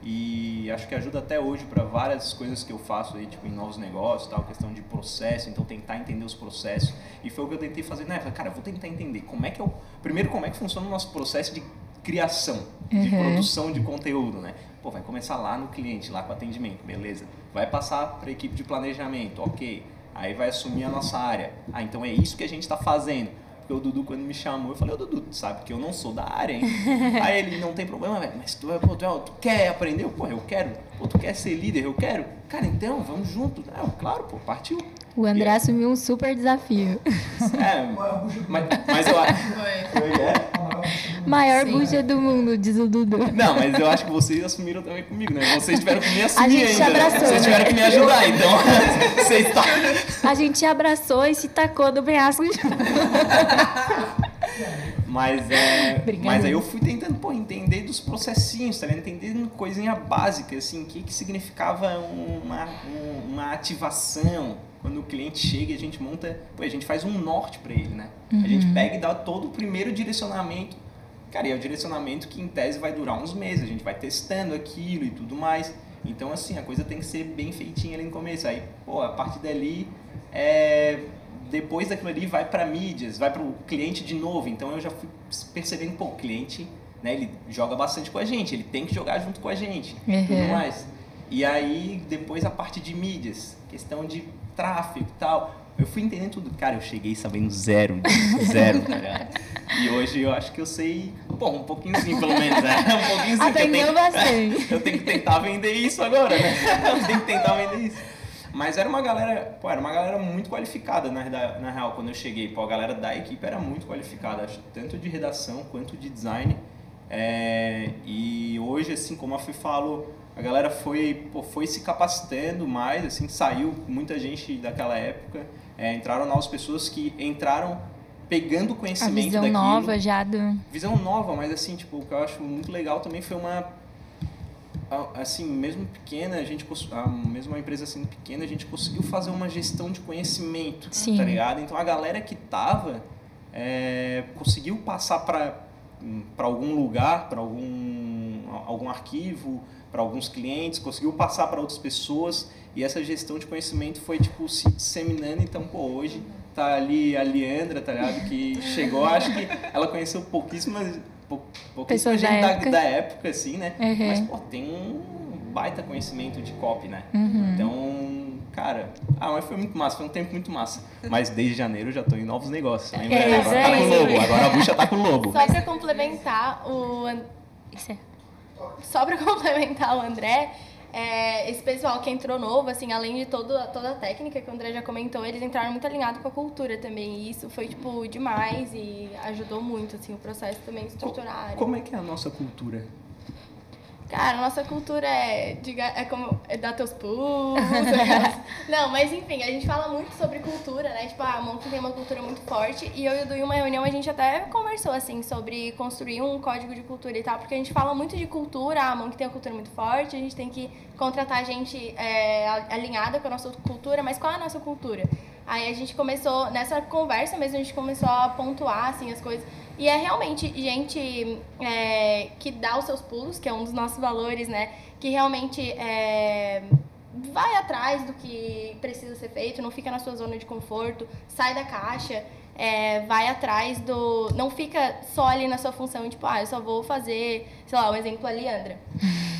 E acho que ajuda até hoje para várias coisas que eu faço aí, tipo, em novos negócios, tal, questão de processo, então tentar entender os processos. E foi o que eu tentei fazer, né? Falei, Cara, eu vou tentar entender como é que é o primeiro como é que funciona o nosso processo de criação, de Uhum. produção de conteúdo, né? Pô, vai começar lá no cliente, lá com atendimento, beleza? Vai passar para a equipe de planejamento, ok? Aí vai assumir a nossa área. Ah, então é isso que a gente está fazendo. Porque o Dudu, quando me chamou, eu falei, ô Dudu, tu sabe que eu não sou da área, hein? Aí ele, não tem problema, velho, mas tu, é- pô, tu, é- tu quer aprender? Eu, Pô, eu quero. Pô, tu quer ser líder? Eu quero. Cara, então, vamos junto. Eu, claro, pô, partiu. O André assumiu um super desafio. É, mas, mas eu acho... Foi. É? Maior Sim. bucha do mundo, diz o Dudu. Não, mas eu acho que vocês assumiram também comigo, né? Vocês tiveram que me assumir gente te ainda. né? abraçou, Vocês né? tiveram que me ajudar, então. Vocês tá... A gente te abraçou e se tacou do penhasco. Mas é. Obrigada. Mas aí eu fui tentando, pô, entender dos processinhos, tá ligado? Entendendo coisinha básica, assim, o que, que significava uma, um- uma ativação. Quando o cliente chega e a gente monta, pô, a gente faz um norte para ele, né? A gente pega e dá todo o primeiro direcionamento. Cara, e é o direcionamento que em tese vai durar uns meses, a gente vai testando aquilo e tudo mais. Então, assim, a coisa tem que ser bem feitinha ali no começo. Aí, pô, a partir dali, é, depois daquilo ali vai para mídias, vai para o cliente de novo. Então eu já fui percebendo, pô, o cliente, né, ele joga bastante com a gente, ele tem que jogar junto com a gente, Uhum. tudo mais. E aí depois a parte de mídias, questão de tráfego e tal. Eu fui entendendo tudo. Cara, eu cheguei sabendo zero, zero, tá ligado? E hoje eu acho que eu sei, pô, um pouquinho sim, pelo menos, né? Um pouquinho sim. Aprendeu bastante. eu tenho que tentar vender isso agora, né? Eu tenho que tentar vender isso. Mas era uma galera, pô, era uma galera muito qualificada, na, na real, quando eu cheguei. Pô, a galera da equipe era muito qualificada, tanto de redação quanto de design. É, e hoje, assim, como a Fui falou, a galera foi, pô, foi se capacitando mais, assim, saiu muita gente daquela época. É, entraram novas pessoas que entraram pegando A conhecimento visão daquilo nova já do. visão nova, mas assim, tipo, o que eu acho muito legal também foi uma a- assim, mesmo pequena, a gente, a- mesmo uma empresa sendo pequena, a gente conseguiu fazer uma gestão de conhecimento, Sim. tá ligado? Então a galera que tava é, conseguiu passar para para algum lugar, para algum algum arquivo, para alguns clientes, conseguiu passar para outras pessoas e essa gestão de conhecimento foi tipo se disseminando. Então, pô, hoje tá ali a Leandra, tá ligado? Que chegou, acho que ela conheceu pouquíssimas pou- da gente da, época. da época, assim, né? Uhum. Mas, pô, tem um baita conhecimento de copy, né? Uhum. Então, cara, ah, mas foi muito massa, foi um tempo muito massa. Mas desde janeiro já tô em novos negócios. É, agora tá com isso o lobo, agora a bucha tá com o lobo. Só pra complementar o é. só pra complementar o André, é, esse pessoal que entrou novo, assim, além de todo, toda a técnica que o André já comentou, eles entraram muito alinhados com a cultura também. E isso foi, tipo, demais e ajudou muito, assim, o processo também estruturar. Como é que é a nossa cultura? Cara, nossa cultura é, diga, é como é dar teus pulos. Não, mas enfim, a gente fala muito sobre cultura, né? Tipo, a Monk tem uma cultura muito forte. E eu e o Du, em uma reunião, a gente até conversou, assim, sobre construir um código de cultura e tal. Porque a gente fala muito de cultura, a Monk tem uma cultura muito forte, a gente tem que contratar gente é, alinhada com a nossa cultura. Mas qual é a nossa cultura? Aí a gente começou, nessa conversa mesmo, a gente começou a pontuar, assim, as coisas. E é realmente gente é, que dá os seus pulos, que é um dos nossos valores, né? Que realmente é, vai atrás do que precisa ser feito, não fica na sua zona de conforto, sai da caixa, é, vai atrás do. Não fica só ali na sua função, tipo, ah, eu só vou fazer, sei lá, um exemplo, a Leandra.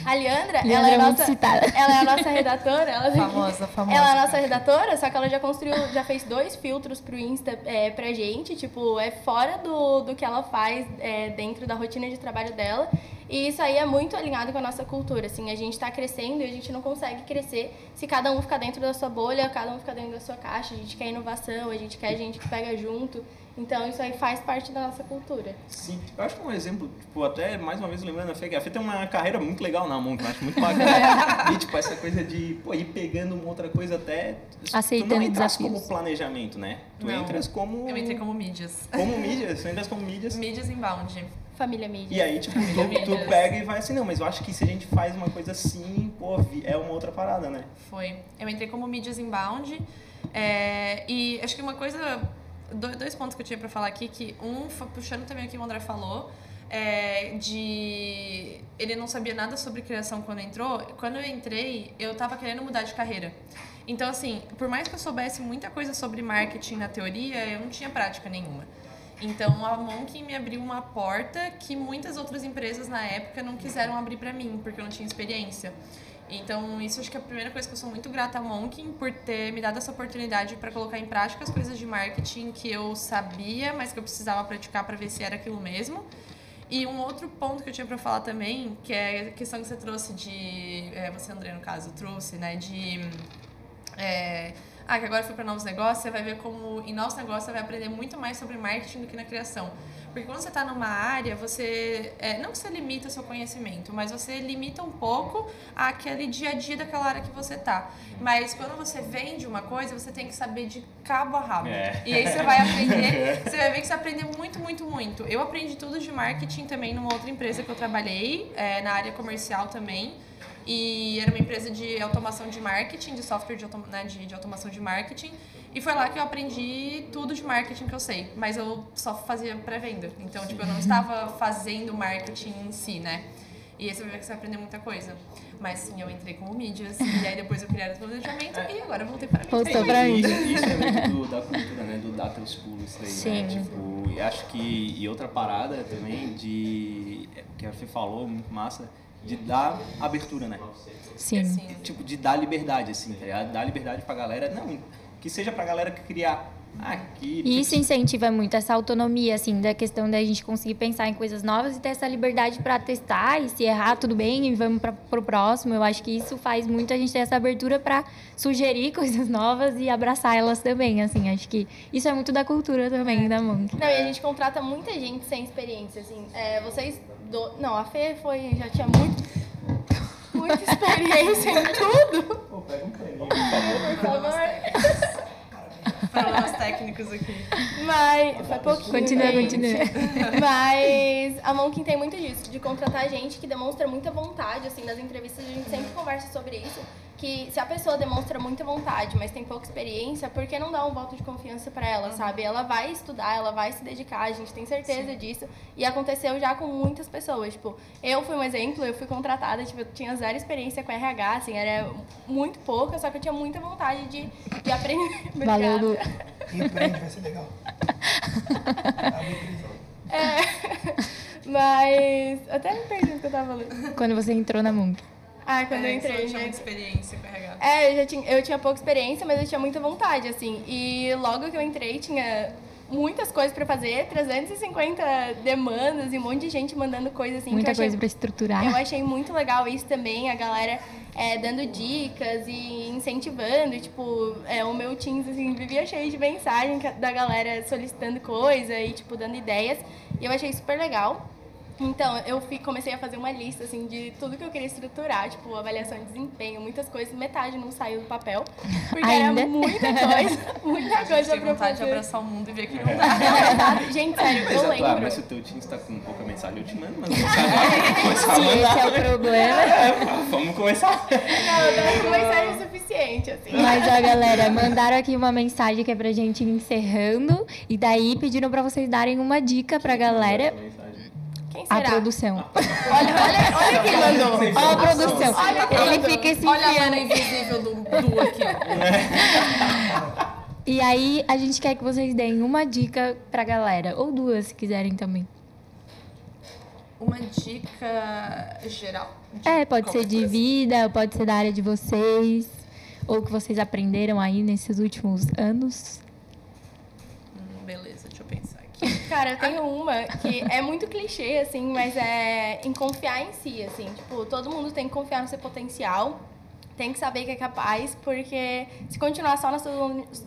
A Leandra, ela, Leandra é é muito nossa, citada. ela é a nossa redatora. Ela Famosa, famosa. ela é a nossa redatora, só que ela já construiu, já fez dois filtros pro Insta é, pra gente, tipo, é fora do, do que ela faz é, dentro da rotina de trabalho dela. E isso aí é muito alinhado com a nossa cultura, assim, a gente tá crescendo e a gente não consegue crescer se cada um ficar dentro da sua bolha, cada um ficar dentro da sua caixa, a gente quer inovação, a gente quer gente que pega junto. Então isso aí faz parte da nossa cultura. Sim, eu acho que um exemplo, tipo, até mais uma vez lembrando a Fê, que a Fê tem uma carreira muito legal na Monk, eu acho muito bacana. e, tipo, essa coisa de, pô, ir pegando uma outra coisa até... tu Aceitando não entras desafios. como planejamento, né? Tu Não. entras como... Eu entrei como mídias. Como mídias, tu entras como mídias. Mídias inbound. Família mídia. E aí, tipo, tu, tu pega e vai assim, não, mas eu acho que se a gente faz uma coisa assim, pô, é uma outra parada, né? Foi. Eu entrei como mídias inbound. é, e acho que uma coisa. do- Dois pontos que eu tinha pra falar aqui, que um, puxando também o que o André falou, é, de. Ele não sabia nada sobre criação quando entrou. Quando eu entrei, eu tava querendo mudar de carreira. Então, assim, por mais que eu soubesse muita coisa sobre marketing na teoria, eu não tinha prática nenhuma. Então, a Monk me abriu uma porta que muitas outras empresas na época não quiseram abrir pra mim, porque eu não tinha experiência. Então, isso acho que é a primeira coisa que eu sou muito grata a Monk por ter me dado essa oportunidade para colocar em prática as coisas de marketing que eu sabia, mas que eu precisava praticar para ver se era aquilo mesmo. E um outro ponto que eu tinha para falar também, que é a questão que você trouxe de. é, você, André, no caso, trouxe, né? De. é, ah, que agora foi para novos negócios, você vai ver como em novos negócios você vai aprender muito mais sobre marketing do que na criação. Porque quando você está numa área, você. é, não que você limita o seu conhecimento, mas você limita um pouco aquele dia a dia daquela área que você tá. Mas quando você vende uma coisa, você tem que saber de cabo a rabo. É. E aí você vai aprender, você vai ver que você aprende muito, muito, muito. Eu aprendi tudo de marketing também numa outra empresa que eu trabalhei, é, na área comercial também. E era uma empresa de automação de marketing, de software de, automa- né, de, de automação de marketing. E foi lá que eu aprendi tudo de marketing que eu sei. Mas eu só fazia pré-venda. Então, tipo, eu não estava fazendo marketing em si, né? E aí você vai ver que você vai aprender muita coisa. Mas sim, eu entrei como mídias. e aí depois eu criei o planejamento e agora eu voltei para mídias. Postou pra mim. Isso, isso é muito do- da cultura, né? Do dar teus pulos, isso aí, Sim. né? Tipo, e acho que... E outra parada também de... é, Que a Fê falou, muito massa, de dar abertura, né? Sim. Sim. Tipo, de dar liberdade, assim, tá ligado? Dar liberdade pra galera. Não, que seja pra galera que criar aqui. E isso tipo, incentiva muito essa autonomia, assim, da questão da gente conseguir pensar em coisas novas e ter essa liberdade para testar e se errar, tudo bem, e vamos para pro próximo. Eu acho que isso faz muito a gente ter essa abertura para sugerir coisas novas e abraçar elas também, assim. Acho que isso é muito da cultura também da Monk. Não, e a gente contrata muita gente sem experiência, assim. É, vocês. Do... Não, a Fê foi, já tinha muito, muita experiência em tudo. Pô, pega um paninho, por favor. Por favor. Problemas técnicos. técnicos aqui. Mas. Foi pouquinho. Continua, gente. continua. Mas a Monkin tem muito disso, de contratar gente que demonstra muita vontade, assim, nas entrevistas a gente sempre conversa sobre isso. Que se a pessoa demonstra muita vontade, mas tem pouca experiência, por que não dar um voto de confiança pra ela, sabe? Ela vai estudar, ela vai se dedicar, a gente tem certeza disso. E aconteceu já com muitas pessoas. Tipo, eu fui um exemplo, eu fui contratada, tipo, eu tinha zero experiência com RH, assim, era muito pouca, só que eu tinha muita vontade de, de aprender. Valeu, Lu. Empreende, vai ser legal. É, mas. Até me perdi o que eu tava falando. Quando você entrou na Monk. Ah, quando eu É, entrei. Você tinha né? muita experiência com RH. É, eu, já tinha, eu tinha pouca experiência, mas eu tinha muita vontade, assim. E logo que eu entrei, tinha muitas coisas pra fazer, 350 demandas e um monte de gente mandando coisa assim. Muita eu achei- coisa pra estruturar. Eu achei muito legal isso também, a galera é, dando dicas e incentivando. Tipo, é, o meu Teams, assim, vivia cheio de mensagem da galera solicitando coisa e, tipo, dando ideias. E eu achei super legal. Então, eu fui, comecei a fazer uma lista, assim, de tudo que eu queria estruturar, tipo, avaliação de desempenho, muitas coisas, metade não saiu do papel, porque Ainda? era muita coisa, muita A coisa pra vontade de fazer. abraçar o mundo e ver que não dá. Não, sabe? Gente, sério, Mas, eu é claro, lembro. mas se o teu time está com pouca mensagem, eu te mando, mas a Se esse é o problema. É, Vamos começar. Não, com mensagem o suficiente, assim. Mas, ó, galera, mandaram aqui uma mensagem que é pra gente ir encerrando. E daí pediram pra vocês darem uma dica pra galera. Quem A será? produção. Olha, olha, olha quem mandou. Ó, a produção. Olha Ele mandou. fica se Olha a mano invisível do, do aqui, ó. E aí, a gente quer que vocês deem uma dica pra galera. Ou duas, se quiserem também. Uma dica geral? De É, pode ser de coisa. vida, pode ser da área de vocês. Ou que vocês aprenderam aí nesses últimos anos. Aqui. Cara, eu tenho uma que é muito clichê, assim, mas é em confiar em si, assim. Tipo, todo mundo tem que confiar no seu potencial, tem que saber que é capaz, porque se continuar só na sua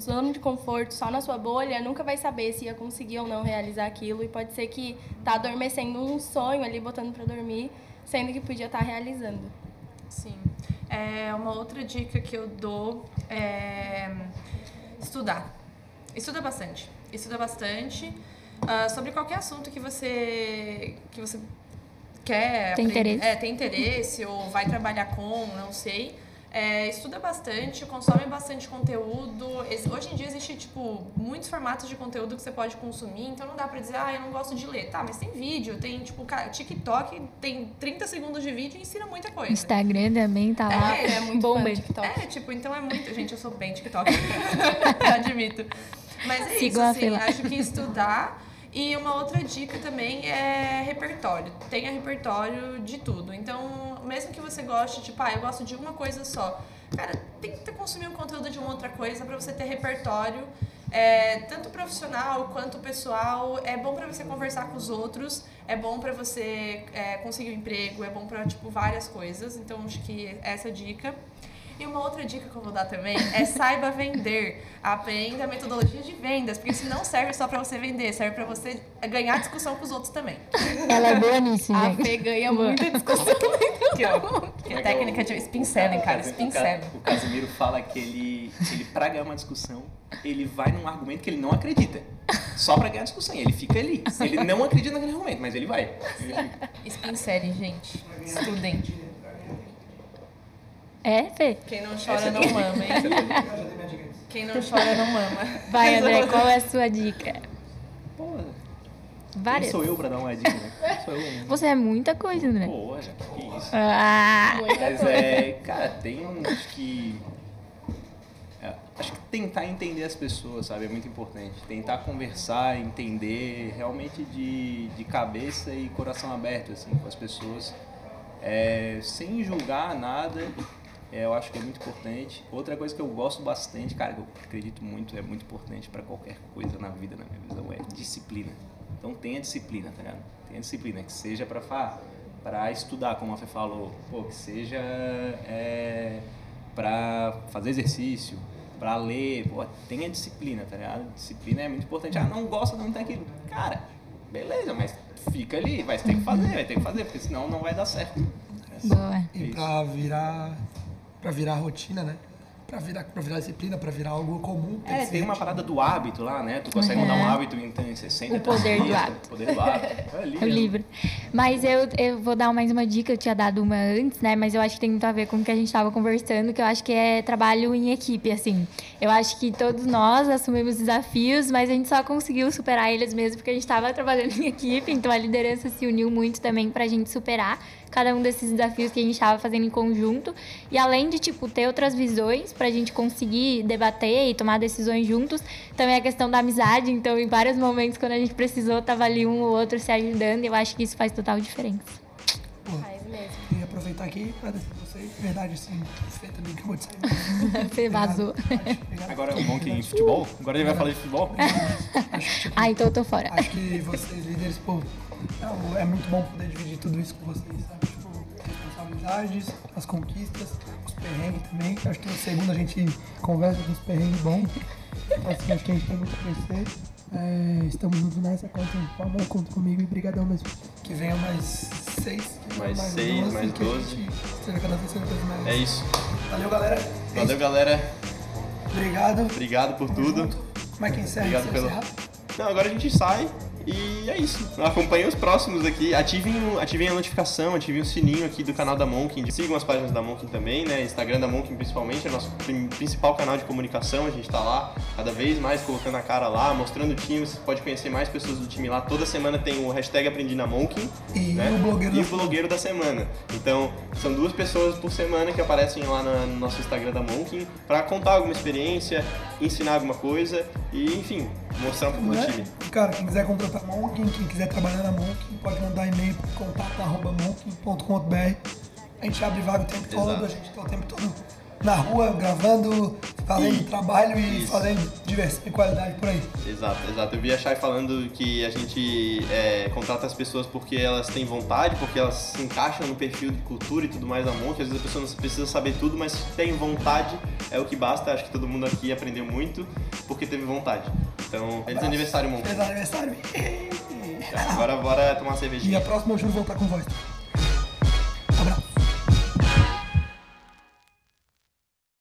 zona- de conforto, só na sua bolha, nunca vai saber se ia conseguir ou não realizar aquilo. E pode ser que tá adormecendo um sonho ali, botando pra dormir, sendo que podia estar realizando. Sim. É, uma outra dica que eu dou é estudar. Estuda bastante. Estuda bastante ah, sobre qualquer assunto que você que você quer Tem aprender- interesse. É, tem interesse ou vai trabalhar com, não sei. É, estuda bastante, consome bastante conteúdo. Hoje em dia existe, tipo, muitos formatos de conteúdo que você pode consumir, então não dá pra dizer, ah, eu não gosto de ler. Tá, mas tem vídeo, tem, tipo, TikTok, tem 30 segundos de vídeo e ensina muita coisa. Instagram também tá lá. É, É muito Bomba. TikTok. É, tipo, então é muito. Gente, eu sou bem TikTok. Admito. Mas é Sigam isso, assim, acho que estudar. E uma outra dica também é repertório. Tenha repertório de tudo. Então, mesmo que você goste, tipo, ah, eu gosto de uma coisa só. Cara, tenta consumir um conteúdo de uma outra coisa pra você ter repertório. É, tanto profissional quanto pessoal. É bom pra você conversar com os outros. É bom pra você é, conseguir um emprego. É bom pra, tipo, várias coisas. Então, acho que essa é a dica. E uma outra dica que eu vou dar também é saiba vender. Aprenda a metodologia de vendas, porque isso não serve só pra você vender, serve pra você ganhar discussão com os outros também. Ela é boa nisso, A gente. Fê ganha muita discussão. Que, ó, que é técnica de spin selling, cara, spin selling. O Casimiro fala que ele, ele, pra ganhar uma discussão, ele vai num argumento que ele não acredita. Só pra ganhar discussão. Ele fica ali. Ele não acredita naquele argumento, mas ele vai. Ele. Spin selling, gente. Estudem. É, Fê? Quem não chora Essa não mama, dica. Hein? Quem não chora não mama. Vai, André, qual é a sua dica? Pô, Várias. quem sou eu pra dar uma dica, né? Sou eu. né? Você é muita coisa, André. Pô, já, que isso. Ah, Mas é, cara, tem um acho que. é, acho que tentar entender as pessoas, sabe? É muito importante. Tentar conversar, entender realmente de, de cabeça e coração aberto, assim, com as pessoas. É, sem julgar nada, eu acho que é muito importante. Outra coisa que eu gosto bastante, cara, que eu acredito muito, é muito importante para qualquer coisa na vida, na minha visão, é disciplina. Então tenha disciplina, tá ligado? Tenha disciplina, que seja para para estudar, como a Fê falou, pô, que seja é, para fazer exercício, para ler, pô, tenha disciplina, tá ligado? Disciplina é muito importante. Ah, não gosta, não tem aquilo. Cara, beleza, mas fica ali, vai ter que fazer, vai ter que fazer, porque senão não vai dar certo. boa. É E pra virar, pra virar rotina, né? pra virar, pra virar disciplina, pra virar algo comum. É, que tem ser uma parada do hábito lá, né? Tu consegue mudar um hábito em 60 O poder do dias, hábito. O poder do hábito. É ali, É o livro. Mas eu, eu vou dar mais uma dica, eu tinha dado uma antes, né? Mas eu acho que tem muito a ver com o que a gente estava conversando, que eu acho que é trabalho em equipe, assim. Eu acho que todos nós assumimos desafios, mas a gente só conseguiu superar eles mesmo porque a gente estava trabalhando em equipe, então a liderança se uniu muito também pra gente superar cada um desses desafios que a gente estava fazendo em conjunto. E além de, tipo, ter outras visões pra gente conseguir debater e tomar decisões juntos, também a questão da amizade. Então, em vários momentos, quando a gente precisou, tava ali um ou outro se ajudando. E eu acho que isso faz total diferença. Faz mesmo. E aproveitar aqui e agradecer a vocês. Verdade, assim, Fê também de sair. Você vazou. Agora o bom que em futebol. Agora ele vai falar de futebol. Acho que, tipo, Ah, então eu tô fora. Acho que vocês, líderes, pô, é, é muito bom poder dividir tudo isso com vocês, sabe? Tipo, responsabilidades, as conquistas, os perrengues também. Acho que no segundo a gente conversa dos perrengues bons. Então, assim, acho que a gente tem muito a crescer. É, estamos juntos nessa, contem com amor, conta comigo e brigadão mesmo. Que venham mais seis. que Mais seis, mais que a doze. mais. É isso. Valeu, galera. É Valeu, isso. galera. Obrigado. Obrigado por Tamo tudo. junto. Como é que encerra? Obrigado pelo. Não, agora a gente sai e é isso. Acompanhem os próximos aqui. Ativem, ativem a notificação, ativem o sininho aqui do canal da Monkin. Sigam as páginas da Monkin também, né? Instagram da Monkin principalmente, é nosso principal canal de comunicação. A gente tá lá cada vez mais colocando a cara lá, mostrando o time. Você pode conhecer mais pessoas do time lá. Toda semana tem o hashtag Aprendi na Monkin. E né? o blogueiro e o blogueiro da semana. Então, são duas pessoas por semana que aparecem lá no nosso Instagram da Monkin pra contar alguma experiência, ensinar alguma coisa e, enfim, mostrar um pouco do Né? time. Cara, quem quiser contratar a Monkin, quem quiser trabalhar na Monkin, pode mandar e-mail para contato.monkin.com.br. A gente abre vaga o tempo todo, Exato. a gente tá o tempo todo na rua, gravando, fazendo E- trabalho e isso. fazendo diversão e qualidade por aí. Exato, exato. Eu vi a Chay falando que a gente é, contrata as pessoas porque elas têm vontade, porque elas se encaixam no perfil de cultura e tudo mais da Monk. Às vezes a pessoa não precisa saber tudo, mas tem vontade é o que basta. Acho que todo mundo aqui aprendeu muito porque teve vontade. Então, feliz aniversário, Monk. Feliz aniversário. Agora bora tomar uma E cervejinha. a próxima eu juro voltar com voz.